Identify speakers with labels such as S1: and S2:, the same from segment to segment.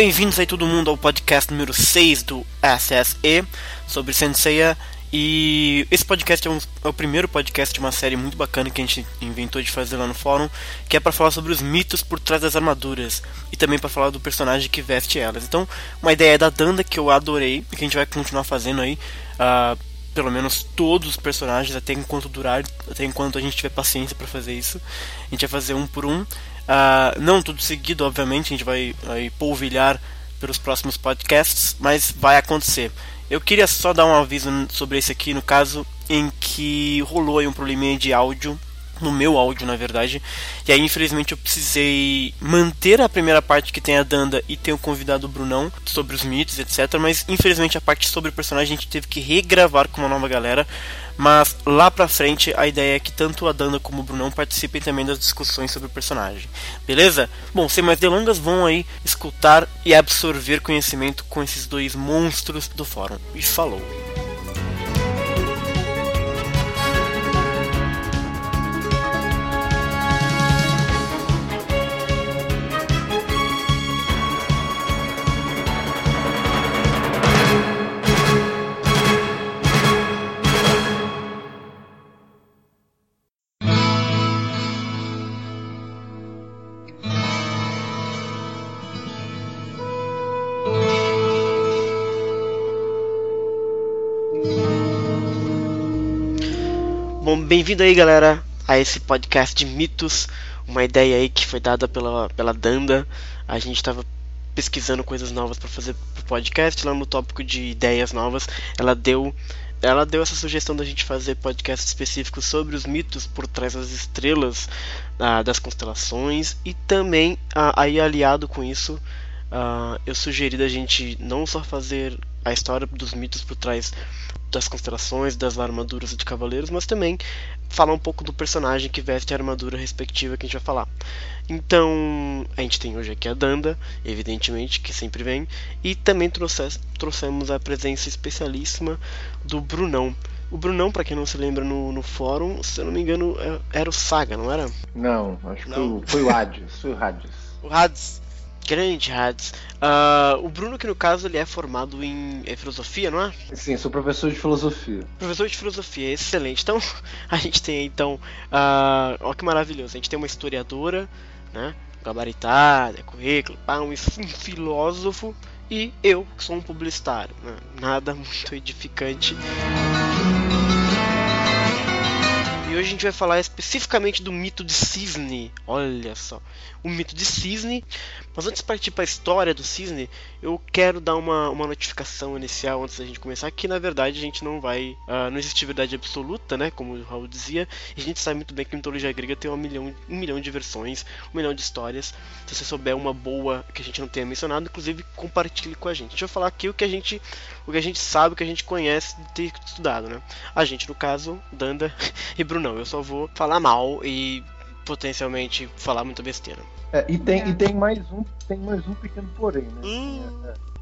S1: bem-vindos aí todo mundo ao podcast número 6 do SSE sobre Senseiya. E esse podcast é, um, é, o primeiro podcast de uma série muito bacana que a gente inventou de fazer lá no fórum, que é para falar sobre os mitos por trás das armaduras e também para falar do personagem que veste elas. Então, uma ideia da Danda que eu adorei e que a gente vai continuar fazendo aí, uh, pelo menos todos os personagens até enquanto durar, até enquanto a gente tiver paciência para fazer isso. A gente vai fazer um por um. Uh, não tudo seguido, obviamente, a gente vai, vai polvilhar pelos próximos podcasts, mas vai acontecer. Eu queria só dar um aviso sobre esse aqui, no caso em que rolou aí um probleminha de áudio no meu áudio, na verdade. E aí, infelizmente, eu precisei manter a primeira parte que tem a Danda e tem o convidado Brunão sobre os mitos, etc. Mas, infelizmente, a parte sobre o personagem a gente teve que regravar com uma nova galera. Mas lá pra frente, a ideia é que tanto a Danda como o Brunão participem também das discussões sobre o personagem. Beleza? Bom, sem mais delongas, vão aí escutar e absorver conhecimento com esses dois monstros do fórum. E falou! Bom, bem-vindo aí, galera, a esse podcast de mitos. Uma ideia aí que foi dada pela, pela Danda. A gente estava pesquisando coisas novas para fazer pro podcast lá no tópico de ideias novas. Ela deu ela deu essa sugestão da gente fazer podcast específico sobre os mitos por trás das estrelas ah, das constelações e também ah, aí aliado com isso ah, eu sugeri da gente não só fazer a história dos mitos por trás das constelações, das armaduras de cavaleiros, mas também falar um pouco do personagem que veste a armadura respectiva que a gente vai falar. Então, a gente tem hoje aqui a Danda, evidentemente, que sempre vem, e também trouxe, trouxemos a presença especialíssima do Brunão. O Brunão, para quem não se lembra no, no fórum, se eu não me engano, é, era o Saga, não era?
S2: Não, acho que foi, foi o Hades. Foi o Hades.
S1: O Hades. Grande Hades. Uh, o Bruno, que no caso ele é formado em, em, filosofia, não é?
S2: Sim, sou professor de filosofia.
S1: Professor de filosofia, excelente. Então, a gente tem então. Uh, olha que maravilhoso. A gente tem uma historiadora, né? Gabaritada, currículo, pá, um filósofo e eu, que sou um publicitário. Né? Nada muito edificante. E hoje a gente vai falar especificamente do mito de cisne. Olha só, o mito de cisne. Mas antes de partir para a história do cisne, eu quero dar uma, uma notificação inicial antes da gente começar, que na verdade a gente não vai. Uh, não existe verdade absoluta, né? Como o Raul dizia. E a gente sabe muito bem que a mitologia grega tem um milhão, um milhão de versões, um milhão de histórias. Se você souber uma boa que a gente não tenha mencionado, inclusive compartilhe com a gente. Deixa eu falar aqui o que a gente. O que a gente sabe, o que a gente conhece de ter estudado, né? A gente, no caso, Danda e Brunão. Eu só vou falar mal e potencialmente falar muita besteira.
S2: É, e, tem, e tem mais um tem mais um pequeno porém, né? Hum.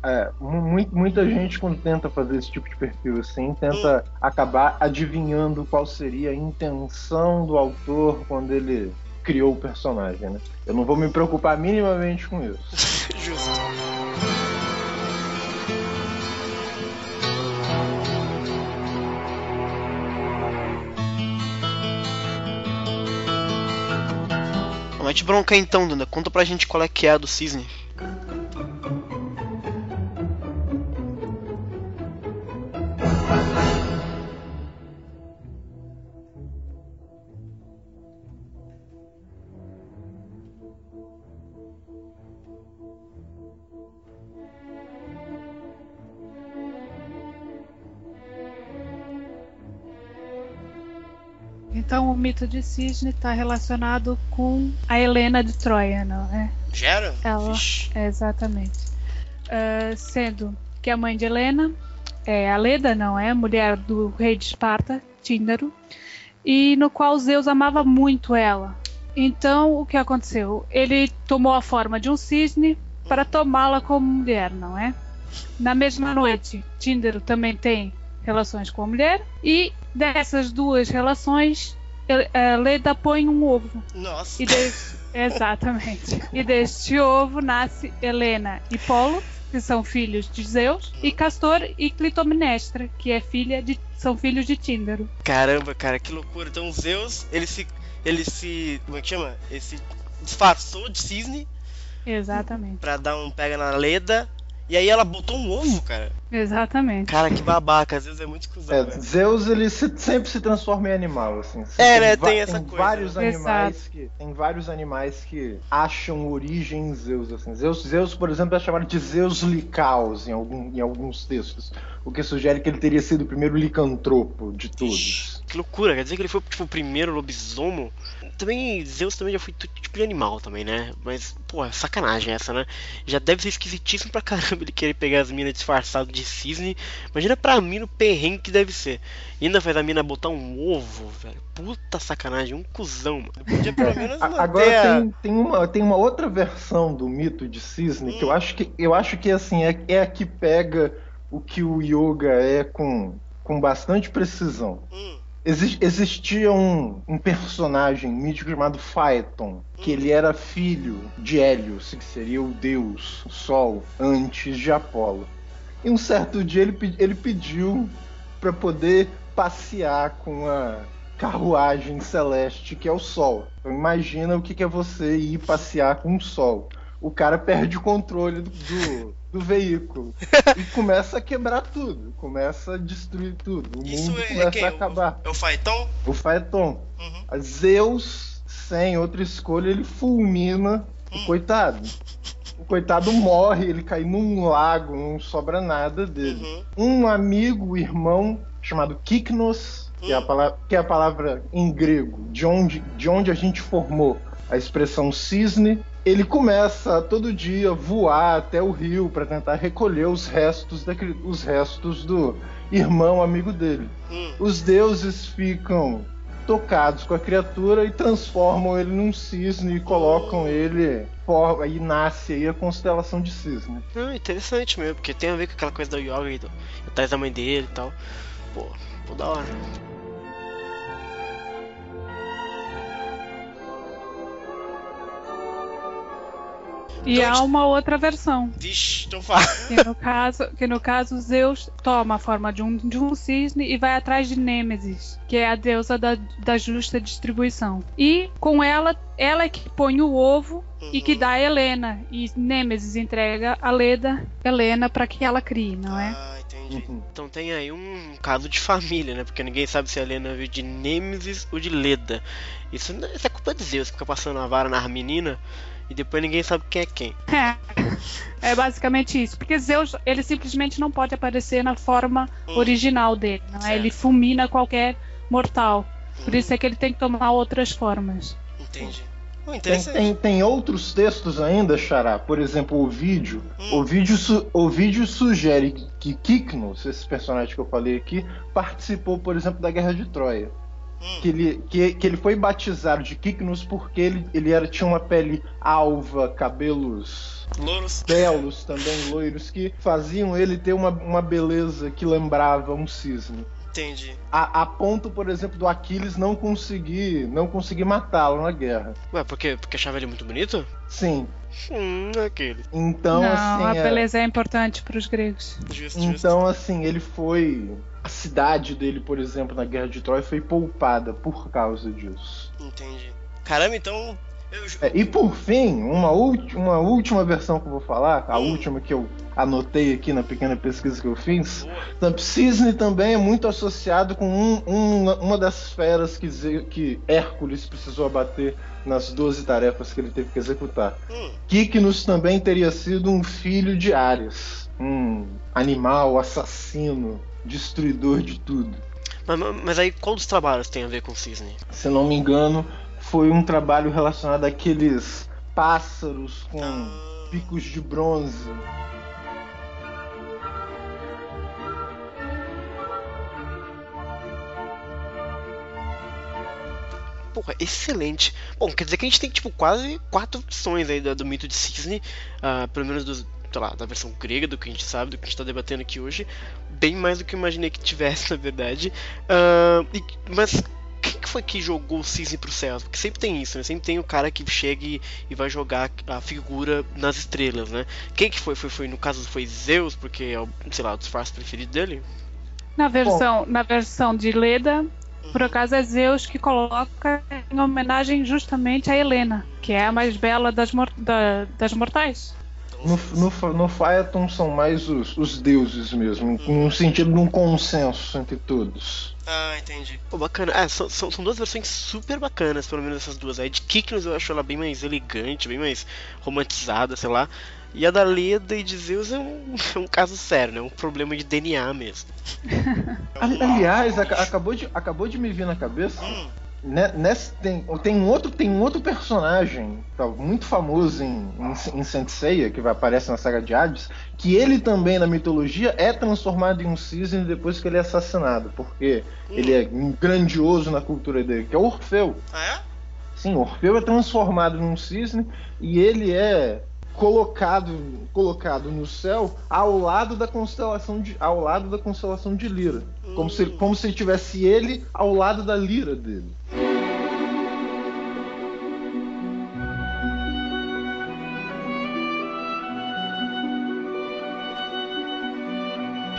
S2: É, é, muita gente quando tenta fazer esse tipo de perfil assim, tenta hum. acabar adivinhando qual seria a intenção do autor quando ele criou o personagem, né? Eu não vou me preocupar minimamente com isso.
S1: Mete bronca então, Danda. Conta pra gente qual é que é a do cisne.
S3: Mito de Cisne está relacionado com a Helena de Troia, não é?
S1: Gera?
S3: Ela, é, exatamente. Uh, sendo que a mãe de Helena é a Leda, não é? Mulher do rei de Esparta, Tíndaro, e no qual Zeus amava muito ela. Então o que aconteceu? Ele tomou a forma de um cisne para tomá-la como mulher, não é? Na mesma noite, Tíndaro também tem relações com a mulher e dessas duas relações Leda põe um ovo.
S1: Nossa.
S3: E desse, exatamente. E deste ovo nasce Helena e Polo, que são filhos de Zeus, e Castor e Clitomnestra, que é filha de são filhos de Tíndaro.
S1: Caramba, cara, que loucura. Então Zeus, ele se ele se, como é que chama? Ele se disfarçou de cisne.
S3: Exatamente.
S1: Pra dar um pega na Leda e aí ela botou um ovo, cara.
S3: Exatamente.
S1: Cara, que babaca, às vezes é muito cuzão.
S2: É, Zeus, ele se, sempre se transforma em animal, assim.
S1: É, né? Tem, essa
S2: tem
S1: coisa.
S2: Vários
S3: né?
S2: animais que, tem vários animais que acham origem em Zeus, assim. Zeus, Zeus, por exemplo, é chamado de Zeus Licaus em, algum, em alguns textos. O que sugere que ele teria sido o primeiro licantropo de todos.
S1: Que loucura, quer dizer que ele foi tipo o primeiro lobisomem? Também, Zeus também já foi tipo de animal também, né? Mas, pô, é sacanagem essa, né? Já deve ser esquisitíssimo pra caramba ele querer pegar as minas disfarçado de cisne. Imagina pra mim no perrengue que deve ser. E ainda faz a mina botar um ovo, velho. Puta sacanagem, um cuzão, mano. Podia pelo menos manter
S2: Agora tem, tem, uma, tem uma outra versão do mito de cisne
S1: Hum.
S2: que eu acho que eu acho que assim é, é a que pega o que o yoga é com, com bastante precisão.
S1: Hum,
S2: Exi- existia um, um personagem mítico chamado Phaeton, que ele era filho de Hélios, que seria o deus Sol, antes de Apolo. E um certo dia ele, pe- ele pediu para poder passear com a carruagem celeste que é o Sol. Então imagina o que que é você ir passear com o Sol. O cara perde o controle do, do, do veículo e começa a quebrar tudo, começa a destruir tudo. O
S1: Isso
S2: mundo
S1: é, é
S2: começa
S1: quem?
S2: a acabar.
S1: É o Faeton?
S2: O Phaeton.
S1: Uhum.
S2: Zeus, sem outra escolha, ele fulmina
S1: Hum.
S2: o coitado. O coitado morre, ele cai num lago, não sobra nada dele.
S1: Uhum.
S2: Um amigo, irmão, chamado Kiknos, que é, a
S1: Hum.
S2: palavra, que é a palavra em grego, de onde, de onde a gente formou a expressão cisne, ele começa a todo dia voar até o rio para tentar recolher os restos, daquele, os restos do irmão amigo dele
S1: Hum.
S2: os deuses ficam tocados com a criatura e transformam ele num cisne e colocam ele for- aí nasce aí a constelação de cisne.
S1: Interessante mesmo, porque tem a ver com aquela coisa da yoga e do, atrás da mãe dele e tal. Pô, pô, da hora.
S3: E
S1: Então,
S3: há uma outra versão,
S1: Vixe, então fala.
S3: que no caso, que no caso Zeus toma a forma de um, de um cisne e vai atrás de Nêmesis, que é a deusa da, da justa distribuição. E com ela, ela é que põe o ovo e que dá a Helena. E Nêmesis entrega a Leda Helena para que ela crie, não é?
S1: Ah, entendi.
S2: Uhum.
S1: Então tem aí um caso de família, né? Porque ninguém sabe se a Helena veio de Nêmesis ou de Leda. Isso, não- isso é culpa de Zeus, que fica passando a vara nas meninas e depois ninguém sabe quem é quem.
S3: É, é basicamente isso. Porque Zeus, ele simplesmente não pode aparecer na forma
S1: Hum.
S3: original dele, não é? Ele fulmina qualquer mortal. Por isso é que ele tem que tomar outras formas.
S1: Entendi. Oh,
S2: Tem, tem, tem outros textos ainda, Xará. Por exemplo, o vídeo.
S1: Hum.
S2: O vídeo, su- o vídeo sugere que Kiknos, esse personagem que eu falei aqui, participou, por exemplo, da Guerra de Troia.
S1: Hum.
S2: Que ele, que, que ele foi batizado de Kiknos porque ele, ele era, tinha uma pele alva, cabelos
S1: Louros.
S2: belos também, loiros, que faziam ele ter uma, uma beleza que lembrava um cisne.
S1: Entendi.
S2: A, a ponto, por exemplo, do Aquiles não conseguir não conseguir matá-lo na guerra.
S1: Ué, por quê? Porque achava ele muito bonito?
S2: Sim.
S1: Hum, aquele.
S2: Então,
S3: não,
S2: assim.
S3: a
S2: é-
S3: beleza é importante para os gregos.
S1: Justo, justo.
S2: Então, assim, ele foi. A cidade dele, por exemplo, na Guerra de Troia foi poupada por causa disso.
S1: Entendi. Caramba, então. Eu,
S2: É, e por fim, uma, uma última versão que eu vou falar, a
S1: Hum.
S2: última que eu anotei aqui na pequena pesquisa que eu fiz. Cisne também é muito associado com um- um- uma das feras que, que Hércules precisou abater nas 12 tarefas que ele teve que executar.
S1: Hum,
S2: Kiknos também teria sido um filho de Ares, um animal assassino, destruidor de tudo.
S1: mas, mas- aí qual dos trabalhos tem a ver com cisne?
S2: Se não me engano, foi um trabalho relacionado àqueles pássaros com
S1: Ah,
S2: picos de bronze.
S1: Porra, excelente. Bom, quer dizer que a gente tem tipo quase quatro versões aí do, do mito de cisne, ah, pelo menos dos, sei lá, da versão grega, do que a gente sabe, do que a gente tá debatendo aqui hoje. Bem mais do que eu imaginei que tivesse, na verdade. Ah, e- mas quem que foi que jogou o cisne pro céu? Porque sempre tem isso, né? Sempre tem o cara que chega e, e vai jogar a figura nas estrelas, né? Quem que foi? Foi, foi no caso foi Zeus, porque é o, sei lá, o disfarce preferido dele?
S3: Na versão, na versão de Leda, por acaso é Zeus que coloca em homenagem justamente a Helena, que é a mais bela das, mor da, das mortais.
S2: No, no, no Phaeton são mais os, os deuses mesmo, no sentido de um consenso entre todos.
S1: Ah, entendi. Pô, bacana. É, são, são, são, duas versões super bacanas, pelo menos essas duas. A de Kiknos eu acho ela bem mais elegante, bem mais romantizada, sei lá. E a da Leda e de Zeus é um, é um caso sério, né? Um problema de DNA mesmo.
S2: Aliás, acabou de, acabou de me vir na cabeça. Hum. Nesse, tem, tem, um outro, tem um outro personagem tá, muito famoso em, em, em Senseiya, que vai aparecer na saga de Hades, que ele também na mitologia é transformado em um cisne depois que ele é assassinado, porque hum. ele é grandioso na cultura dele, que é Orfeu.
S1: Ah, é?
S2: Sim, Orfeu é transformado num cisne e ele é colocado, colocado no céu ao lado da constelação de, ao lado da constelação de Lira, hum. como se como se tivesse ele ao lado da lira dele.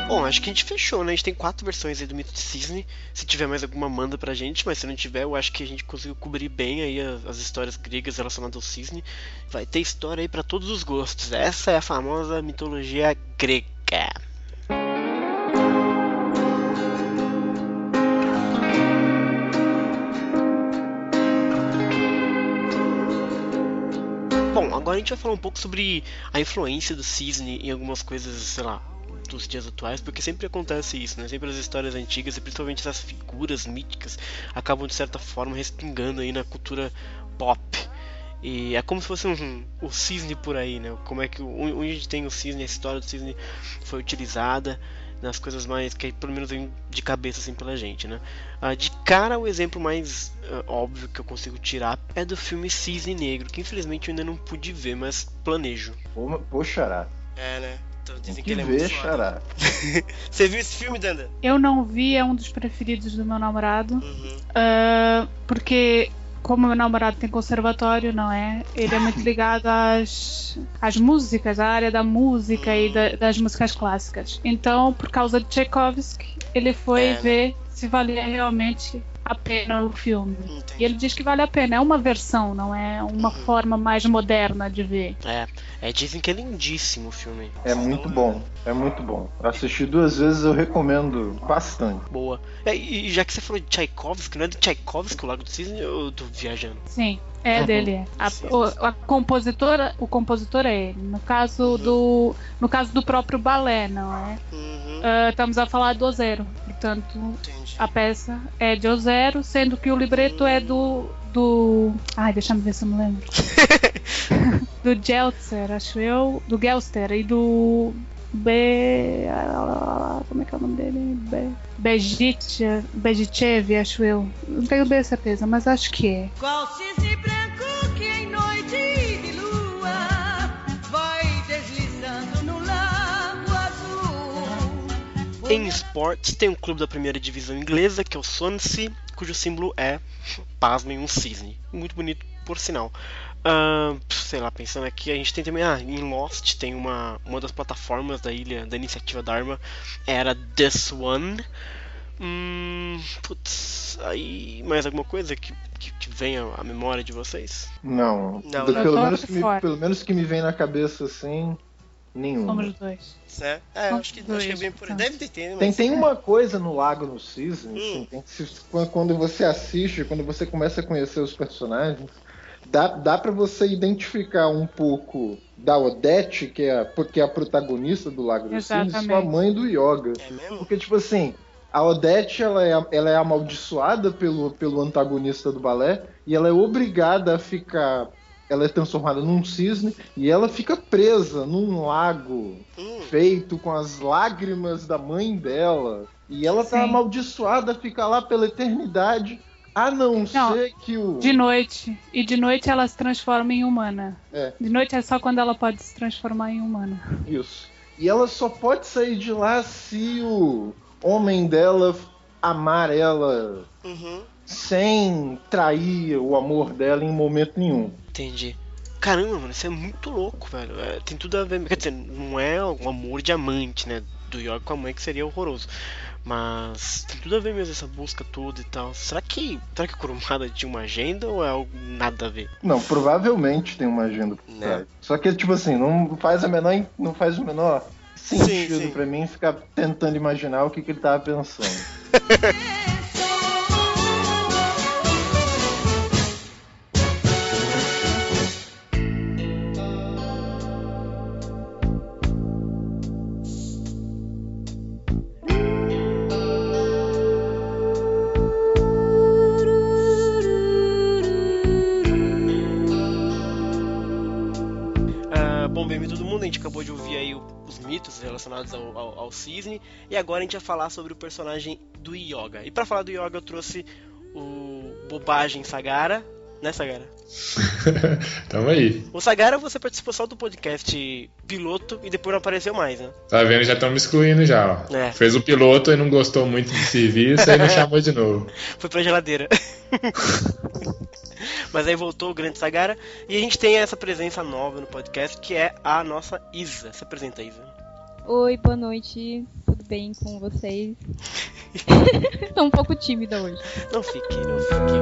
S1: Bom, acho que a gente fechou, né? A gente tem quatro versões aí do Mito de Cisne. Se tiver mais alguma, manda pra gente. Mas se não tiver, eu acho que a gente conseguiu cobrir bem aí as, as histórias gregas relacionadas ao cisne. Vai ter história aí para todos os gostos. Essa é a famosa mitologia grega. Bom, agora a gente vai falar um pouco sobre a influência do cisne em algumas coisas, sei lá, dos dias atuais, porque sempre acontece isso, né? Sempre as histórias antigas e principalmente essas figuras míticas acabam de certa forma respingando aí na cultura pop. E é como se fosse um, o cisne por aí, né? Como é que onde a gente tem o cisne, a história do cisne foi utilizada nas coisas mais que pelo menos vem de cabeça assim pela gente, né? Ah, de cara o exemplo mais uh, óbvio que eu consigo tirar é do filme Cisne Negro, que infelizmente eu ainda não pude ver, mas planejo.
S2: Poxa,
S1: É, né?
S2: Então, dizem que, que ele é xará.
S1: Você viu esse filme, Danda?
S3: Eu não vi, é um dos preferidos do meu namorado. Uhum. Uh, porque como meu namorado tem conservatório, não é? Ele é muito ligado às, às músicas, à área da música e da, das músicas clássicas. Então, por causa de Tchaikovsky, ele foi é, né? ver se valia realmente a pena o filme. Entendi. E ele diz que vale a pena. É uma versão, não é uma uhum. forma mais moderna de ver.
S1: É. é, dizem que é lindíssimo o filme.
S2: É muito bom, é muito bom. Assisti duas vezes, eu recomendo bastante.
S1: Boa. É, e já que você falou de Tchaikovsky, não é do Tchaikovsky o Lago do Cisne ou eu tô viajando?
S3: Sim. É uhum. dele, é. A, o, a, compositora, o compositor é ele. No caso uhum. do, no caso do próprio balé, não é? Uhum. Uh, estamos a falar do Zero, portanto Entendi. a peça é de Zero, sendo que o libreto é do do, ai, deixa eu ver se eu me lembro. do Geltzer, acho eu, do Gelster e do B. Como é que é o nome dele? Be... Bejichev, acho eu. Não tenho bem certeza, mas acho que é. Qual cisne branco que em noite de lua vai
S1: deslizando no lago azul? Em esportes, tem um clube da primeira divisão inglesa que é o Swansea, cujo símbolo é, pasmem, um cisne. Muito bonito, por sinal. Uh, sei lá, pensando aqui, a gente tem também. Ah, em Lost tem uma, uma das plataformas da ilha da iniciativa Dharma, era This One. Hum, putz, aí mais alguma coisa que, que, que venha à memória de vocês?
S2: Não, não, Do, pelo, menos que me, pelo menos que me vem na cabeça assim, nenhum.
S3: Somos dois.
S1: É, é acho, que, dois, acho que é bem por aí. Deve ter, tem,
S2: mas... tem, tem uma coisa no Lago no Cisne, hum. assim, quando você assiste, quando você começa a conhecer os personagens dá, dá para você identificar um pouco da Odete, que é a, que é a protagonista do Lago dos Cisnes, sua mãe do Yoga.
S1: É mesmo?
S2: Porque, tipo assim, a Odete ela é, ela é amaldiçoada pelo, pelo antagonista do balé e ela é obrigada a ficar. Ela é transformada num cisne e ela fica presa num lago hum. feito com as lágrimas da mãe dela. E ela tá Sim. amaldiçoada a ficar lá pela eternidade a não, não, ser que o.
S3: De noite. E de noite ela se transforma em humana. É. De noite é só quando ela pode se transformar em humana.
S2: Isso. E ela só pode sair de lá se o homem dela amar ela uhum. sem trair o amor dela em momento nenhum.
S1: Entendi. Caramba, mano, isso é muito louco, velho. É, tem tudo a ver. Quer dizer, não é um amor diamante, né? Do Yoga com a mãe que seria horroroso. Mas tem tudo a ver mesmo essa busca toda e tal. Será que, será que Kurumada tinha uma agenda ou é algo nada a ver?
S2: Não, provavelmente tem uma agenda por né? Só que tipo assim, não faz a menor não faz o menor sentido para mim ficar tentando imaginar o que, que ele tava pensando.
S1: relacionados ao, ao, ao, cisne. E agora a gente vai falar sobre o personagem do Yoga. E para falar do Yoga eu trouxe o Bobagem Sagara, né Sagara?
S4: Tamo aí.
S1: O Sagara você participou só do podcast piloto e depois não apareceu mais, né?
S4: Tá vendo? Já estão me excluindo já, ó. É. Fez o piloto e não gostou muito do serviço, aí me chamou de novo.
S1: Foi pra geladeira. Mas aí voltou o grande Sagara e a gente tem essa presença nova no podcast que é a nossa Isa. Se apresenta, Isa.
S5: Oi, boa noite. Tudo bem com vocês? Tô um pouco tímida hoje.
S1: Não fique, não fique.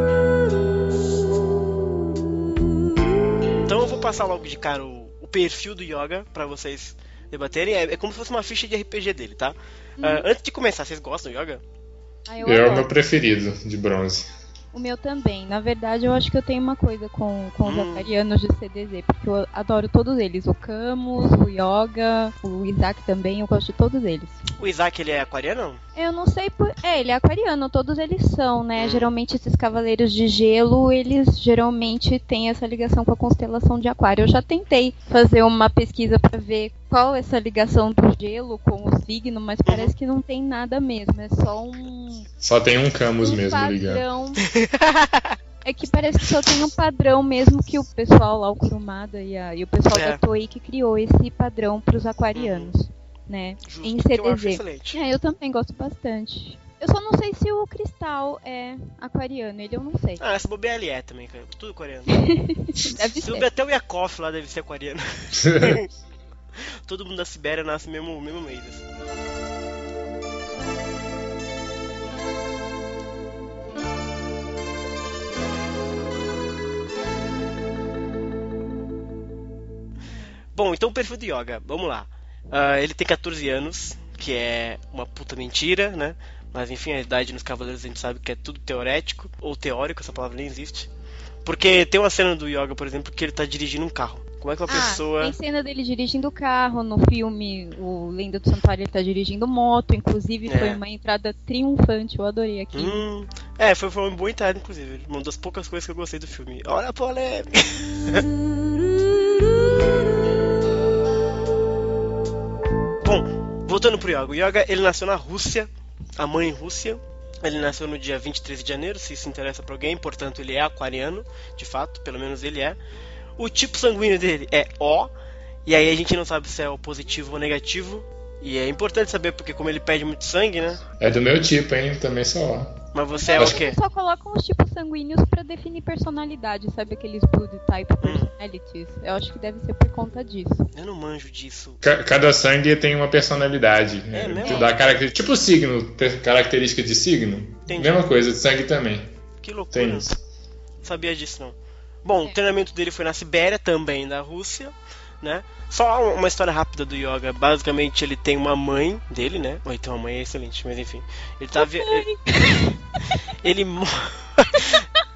S1: Então eu vou passar logo de cara o, o perfil do Yoga para vocês debaterem. É, é, como se fosse uma ficha de RPG dele, tá? Hum. Uh, antes de começar, vocês gostam do Yoga?
S4: Ah, eu é o meu preferido de bronze.
S5: O meu também. Na verdade, eu acho que eu tenho uma coisa com, com os hum. aquarianos de CDZ, porque eu adoro todos eles. O Camus, o Yoga, o Isaac também, eu gosto de todos eles.
S1: O Isaac, ele é aquariano?
S5: Eu não sei por... É, ele é aquariano, todos eles são, né? Hum. Geralmente esses cavaleiros de gelo, eles geralmente têm essa ligação com a constelação de aquário. Eu já tentei fazer uma pesquisa para ver qual é essa ligação do gelo com o signo, mas parece que não tem nada mesmo. É só um.
S4: Só tem um Camus um mesmo padrão.
S5: É que parece que só tem um padrão mesmo que o pessoal lá, o Kurumada e, a, e o pessoal é. da Toei que criou esse padrão para os aquarianos, uhum. Né?
S1: Justo, em CDZ.
S5: Eu é, eu também gosto bastante. Eu só não sei se o Cristal é aquariano, ele eu não sei.
S1: Ah, essa bobeira ele é também, cara. Tudo aquariano. deve se ser. até o Yakov lá deve ser aquariano. Todo mundo da Sibéria nasce mesmo, mesmo mês. Assim. Bom, então o perfil do Yoga, vamos lá. Uh, ele tem 14 anos, que é uma puta mentira, né? Mas enfim, a idade nos Cavaleiros a gente sabe que é tudo teorético, ou teórico, essa palavra nem existe. Porque tem uma cena do Yoga, por exemplo, que ele tá dirigindo um carro. Como é que uma ah, pessoa.
S5: Tem cena dele dirigindo carro, no filme O Lenda do Santuário ele tá dirigindo moto, inclusive é. foi uma entrada triunfante, eu adorei aqui.
S1: Hum, é, foi, foi uma boa entrada, inclusive. Uma das poucas coisas que eu gostei do filme. Olha a polêmica! voltando pro Yoga. O ele nasceu na Rússia, a mãe Rússia. Ele nasceu no dia 23 de janeiro, se isso interessa para alguém, portanto ele é aquariano, de fato, pelo menos ele é. O tipo sanguíneo dele é O, e aí a gente não sabe se é o positivo ou negativo. E é importante saber porque como ele pede muito sangue, né?
S4: É do meu tipo, hein? Também sou O.
S1: Mas você é o quê?
S5: só colocam os tipos sanguíneos para definir personalidade, sabe aqueles blood type hum. personalities? Hum. Eu acho que deve ser por conta disso.
S1: Eu não manjo disso.
S4: cada sangue tem uma personalidade.
S1: É,
S4: né? Dá caracter... Tipo signo, característica de signo. Entendi. Mesma coisa, de sangue também.
S1: Que loucura. Tem isso. Não sabia disso não. Bom, é. o treinamento dele foi na Sibéria, também da Rússia, né? Só uma história rápida do Yoga. Basicamente, ele tem uma mãe dele, né? Ou então a mãe é excelente, mas enfim. Ele tá. Vi... ele, ele,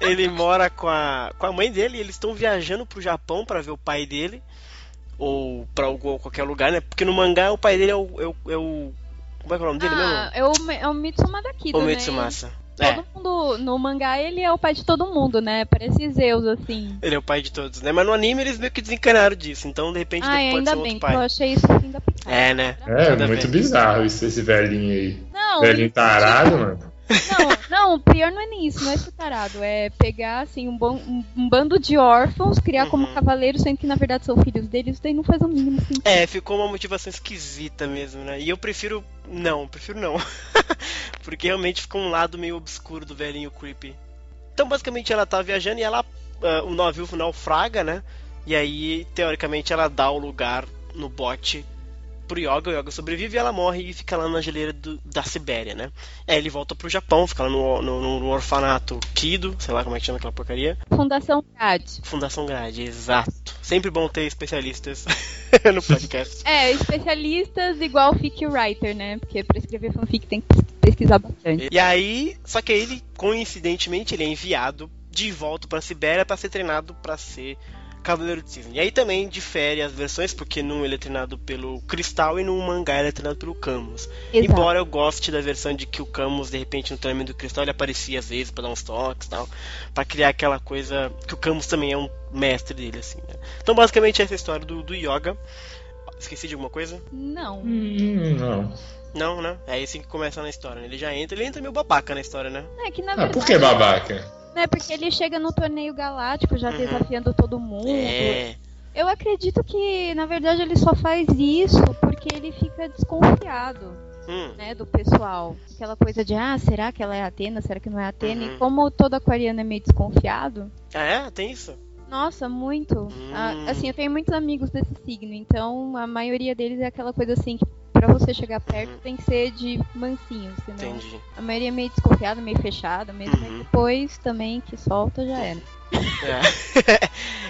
S1: ele mora com a, com a mãe dele e eles estão viajando pro Japão para ver o pai dele. Ou pra qualquer lugar, né? Porque no mangá o pai dele é o. É o, é o como é que é o nome dele
S5: ah,
S1: mesmo? É o,
S5: é o Mitsuma daqui, O
S1: né? Mitsumasa.
S5: É. Todo mundo, no mangá, ele é o pai de todo mundo, né? Parece Zeus, assim.
S1: Ele é o pai de todos, né? Mas no anime eles meio que desencanaram disso, então de repente
S5: Ai,
S1: pode
S5: ainda
S1: ser
S5: bem,
S1: outro pai.
S5: eu achei isso ainda
S1: picado. É, né?
S4: É, muito bizarro isso, esse velhinho aí. Não, velhinho tarado, mano.
S5: Não, não, pior não é nem isso, não é separado. É pegar, assim, um, bom, um, um bando de órfãos, criar uhum. como cavaleiros, sendo que na verdade são filhos deles, daí não faz o mínimo sentido.
S1: É, ficou uma motivação esquisita mesmo, né? E eu prefiro. Não, prefiro não. Porque realmente ficou um lado meio obscuro do velhinho creepy. Então, basicamente, ela tá viajando e ela. Uh, o navio naufraga, né? E aí, teoricamente, ela dá o lugar no bote pro Yoga, o Yoga sobrevive e ela morre e fica lá na geleira do, da Sibéria, né? Aí ele volta pro Japão, fica lá no, no, no, orfanato Kido, sei lá como é que chama aquela porcaria.
S5: Fundação Grade.
S1: Fundação Grade, exato. Sempre bom ter especialistas no podcast.
S5: É, especialistas igual fic writer, né? Porque pra escrever fanfic tem que pesquisar bastante.
S1: E aí, só que ele, coincidentemente, ele é enviado de volta pra Sibéria para ser treinado para ser Cavaleiro de Cisne. E aí também difere as versões, porque num ele é treinado pelo Cristal e no mangá ele é treinado pelo Camus. Exato. Embora eu goste da versão de que o Camus, de repente, no treinamento do Cristal, ele aparecia às vezes para dar uns toques e tal, pra criar aquela coisa que o Camus também é um mestre dele, assim, né? Então, basicamente, essa é a história do, do Yoga. Esqueci de alguma coisa?
S5: Não.
S4: Hum, não.
S1: Não, né? É assim que começa na história. Né? Ele já entra, ele entra meio babaca na história, né?
S5: É que na verdade.
S4: Ah, por que babaca?
S5: Né, porque ele chega no torneio galáctico já uhum. desafiando todo mundo. É. Eu acredito que, na verdade, ele só faz isso porque ele fica desconfiado. Hum. Né, do pessoal. Aquela coisa de, ah, será que ela é Atena? Será que não é Atena? Uhum. E como todo aquariano é meio desconfiado.
S1: Ah, é? Tem isso?
S5: Nossa, muito. Hum. Ah, assim, eu tenho muitos amigos desse signo, então a maioria deles é aquela coisa assim que para você chegar perto uhum. tem que ser de mansinho, senão Entendi. a maioria é meio desconfiada, meio fechada, mesmo uhum. depois também que solta já era.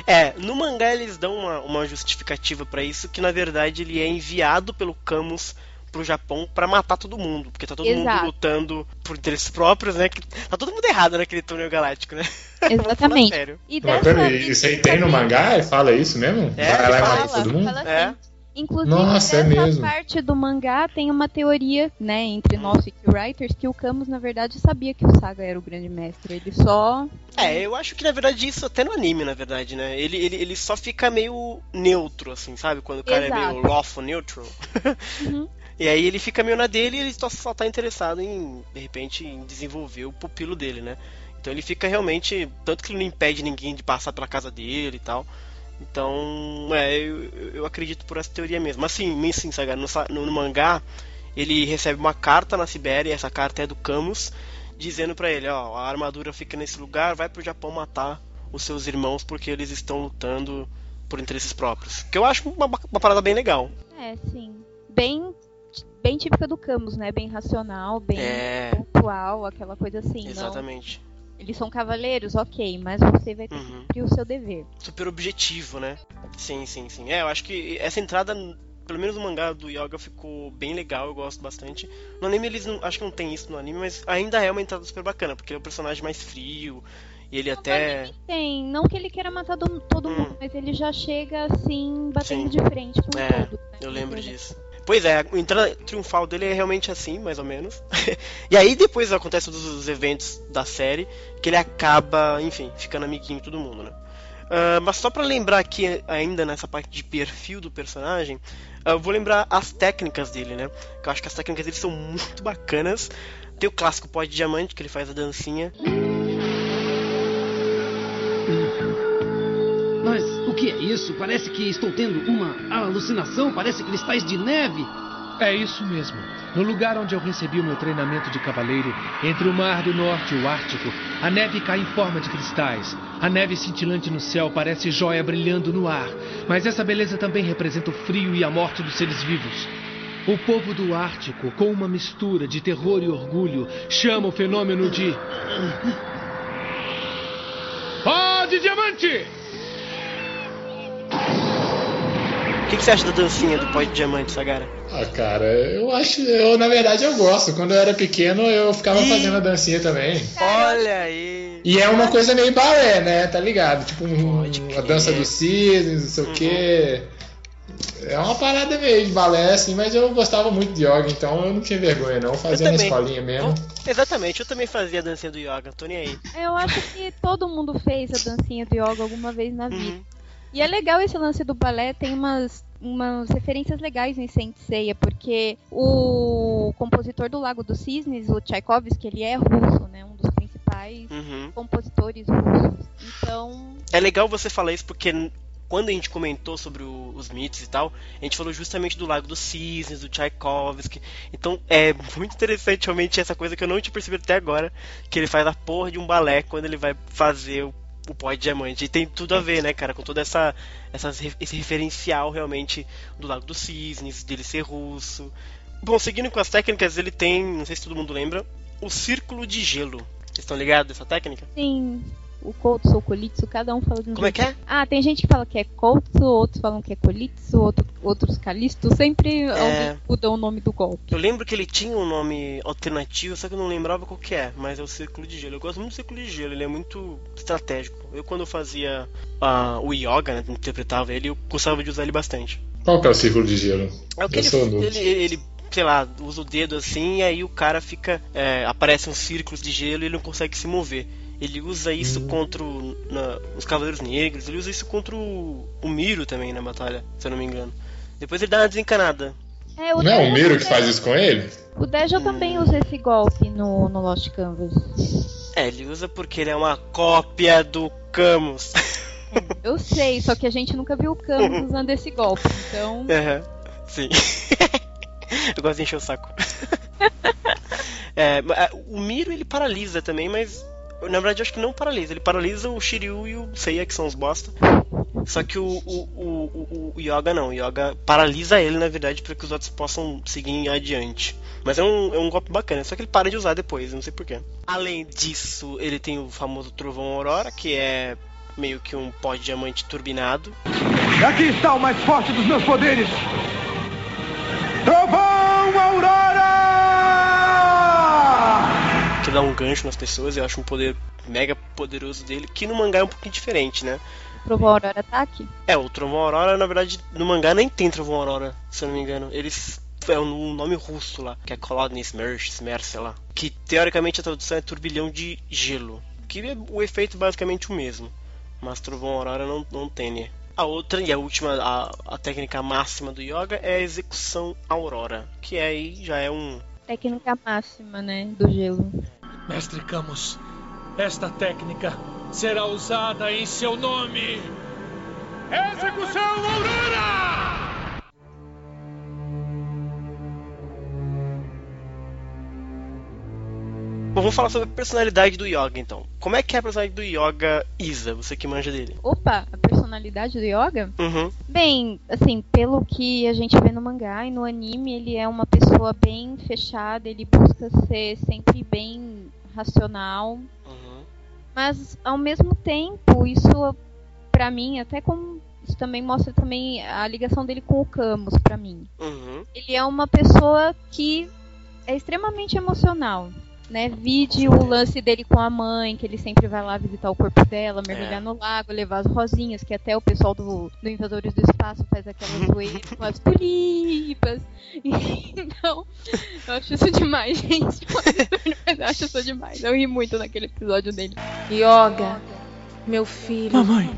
S1: É. é, no mangá eles dão uma, uma justificativa para isso, que na verdade ele é enviado pelo Camus pro Japão para matar todo mundo, porque tá todo Exato. mundo lutando por interesses próprios, né? Que tá todo mundo errado naquele torneio galáctico, né?
S5: Exatamente.
S4: e Mas, peraí, isso aí tem no mangá? Fala isso mesmo?
S1: É, Vai lá e mata
S4: todo mundo?
S5: Fala é. assim. É. Inclusive, Nossa, é nessa é parte do mangá tem uma teoria, né, entre nós e writers, que o Camus, na verdade, sabia que o Saga era o grande mestre. Ele só.
S1: É, eu acho que na verdade isso até no anime, na verdade, né? Ele, ele, ele só fica meio neutro, assim, sabe? Quando o cara Exato. é meio lawful neutral. Uhum. E aí ele fica meio na dele e ele só, só tá interessado em, de repente, em desenvolver o pupilo dele, né? Então ele fica realmente. Tanto que ele não impede ninguém de passar pela casa dele e tal. Então, é, eu, eu acredito por essa teoria mesmo. Assim, assim sabe, no, no, no, mangá, ele recebe uma carta na Sibéria, e essa carta é do Camus, dizendo para ele, ó, a armadura fica nesse lugar, vai pro Japão matar os seus irmãos porque eles estão lutando por interesses próprios. Que eu acho uma, uma parada bem legal.
S5: É, sim. Bem bem típica do Camus, né? Bem racional, bem é... pontual, aquela coisa assim.
S1: Exatamente.
S5: Não eles são cavaleiros, ok, mas você vai ter uhum. que cumprir o seu dever.
S1: Super objetivo, né? Sim, sim, sim. É, eu acho que essa entrada, pelo menos no mangá do Yoga, ficou bem legal, eu gosto bastante. No anime eles não, acho que não tem isso no anime, mas ainda é uma entrada super bacana, porque ele é um personagem mais frio. E ele não, até.
S5: Tem, não que ele queira matar todo hum. mundo, mas ele já chega assim, batendo Sim. de frente com
S1: é,
S5: todo. Né?
S1: Eu lembro disso. Pois é, a entrada triunfal dele é realmente assim, mais ou menos. e aí depois acontece os eventos da série, que ele acaba, enfim, ficando amiguinho de todo mundo, né? Uh, mas só para lembrar aqui, ainda nessa parte de perfil do personagem, uh, eu vou lembrar as técnicas dele, né? Que eu acho que as técnicas dele são muito bacanas. Tem o clássico pó de diamante, que ele faz a dancinha.
S6: Que é isso? Parece que estou tendo uma alucinação. Parece cristais de neve.
S7: É isso mesmo. No lugar onde eu recebi o meu treinamento de cavaleiro, entre o Mar do Norte e o Ártico, a neve cai em forma de cristais. A neve cintilante no céu parece joia brilhando no ar, mas essa beleza também representa o frio e a morte dos seres vivos. O povo do Ártico, com uma mistura de terror e orgulho, chama o fenômeno de. Pó de diamante!
S1: Que, que você acha da dancinha do pó de diamante, Sagara?
S4: Ah, cara, eu acho. Eu, na verdade, eu gosto. Quando eu era pequeno, eu ficava e... fazendo a dancinha também.
S1: Olha aí!
S4: E é uma coisa meio balé, né? Tá ligado? Tipo, um, a dança dos cisnes, não sei uhum. o quê. É uma parada meio de balé, assim, mas eu gostava muito de yoga, então eu não tinha vergonha, não. Fazia na escolinha mesmo.
S1: Exatamente, eu também fazia a dancinha do yoga, tô nem aí.
S5: Eu acho que todo mundo fez a dancinha do yoga alguma vez na vida. Uhum. E é legal esse lance do balé, tem umas umas referências legais em Saint Seiya, porque o compositor do Lago dos Cisnes, o Tchaikovsky, ele é russo, né? Um dos principais uhum. compositores russos. Então.
S1: É legal você falar isso porque quando a gente comentou sobre o, os mitos e tal, a gente falou justamente do Lago dos Cisnes, do Tchaikovsky. Então é muito interessante realmente essa coisa que eu não tinha percebido até agora, que ele faz a porra de um balé quando ele vai fazer o, o pó de diamante. E tem tudo a ver, né, cara, com toda essa, essa esse referencial realmente do Lago dos Cisnes, dele ser russo. Bom, seguindo com as técnicas, ele tem, não sei se todo mundo lembra, o círculo de gelo. Vocês estão ligados dessa técnica?
S5: Sim o Koutsu ou Kolitsu, cada um fala de um
S1: Como é jeito. é que é?
S5: Ah, tem gente que fala que é Koutsu, outros falam que é Kolitsu, outro, outros Kalisto, sempre é... muda o nome do golpe.
S1: Eu lembro que ele tinha um nome alternativo, só que eu não lembrava qual que é, mas é o Círculo de Gelo. Eu gosto muito do Círculo de Gelo, ele é muito estratégico. Eu quando eu fazia uh, o Yoga, né, interpretava ele, eu gostava de usar ele bastante.
S4: Qual que é o Círculo de Gelo?
S1: É o que ele, ele, ele sei lá, usa o dedo assim e aí o cara fica. É, aparece um círculo de gelo e ele não consegue se mover. Ele usa isso hum. contra o, na, os Cavaleiros Negros, ele usa isso contra o, o Miro também na batalha, se eu não me engano. Depois ele dá uma desencanada.
S4: É, não é o Miro que faz isso com ele?
S5: O Deja hum. também usa esse golpe no, no Lost Canvas.
S1: É, ele usa porque ele é uma cópia do Camus.
S5: É, eu sei, só que a gente nunca viu o Camus usando esse golpe, então.
S1: Uhum, sim. eu gosto de encher o saco. é, o Miro ele paralisa também, mas na verdade, acho que não paralisa. Ele paralisa o Shiryu e o Seiya, que são os bosta. Só que o, o, o, o, Yoga não. O Yoga paralisa ele, na verdade, para que os outros possam seguir adiante. Mas é um, é um golpe bacana, só que ele para de usar depois, não sei porquê. Além disso, ele tem o famoso Trovão Aurora, que é meio que um pó de diamante turbinado.
S8: Aqui está o mais forte dos meus poderes! Trovão Aurora!
S1: Dá um gancho nas pessoas, eu acho um poder mega poderoso dele, que no mangá é um pouquinho diferente, né?
S5: O Trovão Aurora tá aqui?
S1: É, o Trovão Aurora, na verdade, no mangá nem tem Trovão Aurora, se eu não me engano. Eles é um nome russo lá, que é Kolodny Smersh, Smer, sei lá. Que teoricamente a tradução é turbilhão de gelo. Que é o efeito basicamente o mesmo. Mas Trovão Aurora não, não tem, né? A outra e a última, a, a técnica máxima do yoga é a execução aurora, que aí já é um.
S5: Técnica máxima, né? Do gelo.
S8: Mestre Camus, esta técnica será usada em seu nome. Execução Aurora!
S1: Bom, vamos falar sobre a personalidade do Yoga, então. Como é que é a personalidade do Yoga Isa, você que manja dele?
S5: Opa, a personalidade do Yoga?
S1: Uhum.
S5: Bem, assim, pelo que a gente vê no mangá e no anime, ele é uma pessoa bem fechada, ele busca ser sempre bem racional. Uhum. Mas, ao mesmo tempo, isso, para mim, até como isso também mostra também a ligação dele com o Camus para mim.
S1: Uhum.
S5: Ele é uma pessoa que é extremamente emocional né? Vide o lance dele com a mãe, que ele sempre vai lá visitar o corpo dela, mergulhar é. no lago, levar as rosinhas, que até o pessoal do, do Invasores do Espaço faz aquela zoeira com as tulipas. Então, eu acho isso demais, gente. Eu acho isso demais. Eu ri muito naquele episódio dele.
S9: Yoga, meu filho.
S8: Mamãe,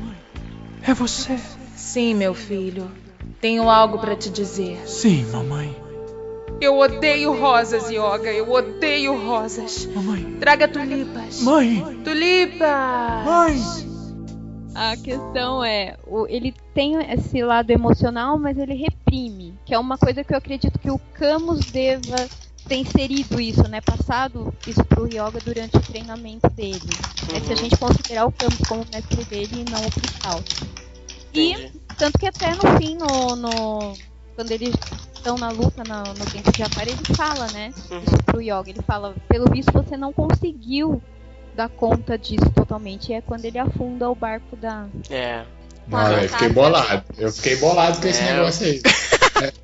S8: é você?
S9: Sim, meu filho. Tenho algo para te dizer.
S8: Sim, mamãe.
S9: Eu odeio rosas, Yoga. Eu odeio rosas.
S8: Mamãe.
S9: Traga tulipas.
S8: Mãe.
S9: Tulipas.
S8: Mãe.
S5: A questão é, ele tem esse lado emocional, mas ele reprime, que é uma coisa que eu acredito que o Camus deva ter inserido isso, né? Passado isso pro Yoga durante o treinamento dele. Uhum. É se a gente considerar o Camus como mestre dele e não o Cristal. E tanto que até no fim, no, no quando eles estão na luta no, no tempo de Aquário, ele fala, né? Uhum. Isso pro Yoga. Ele fala, pelo visto você não conseguiu dar conta disso totalmente. E é quando ele afunda o barco da.
S1: É.
S4: Não, eu fiquei bolado. Eu fiquei bolado com esse é. negócio aí.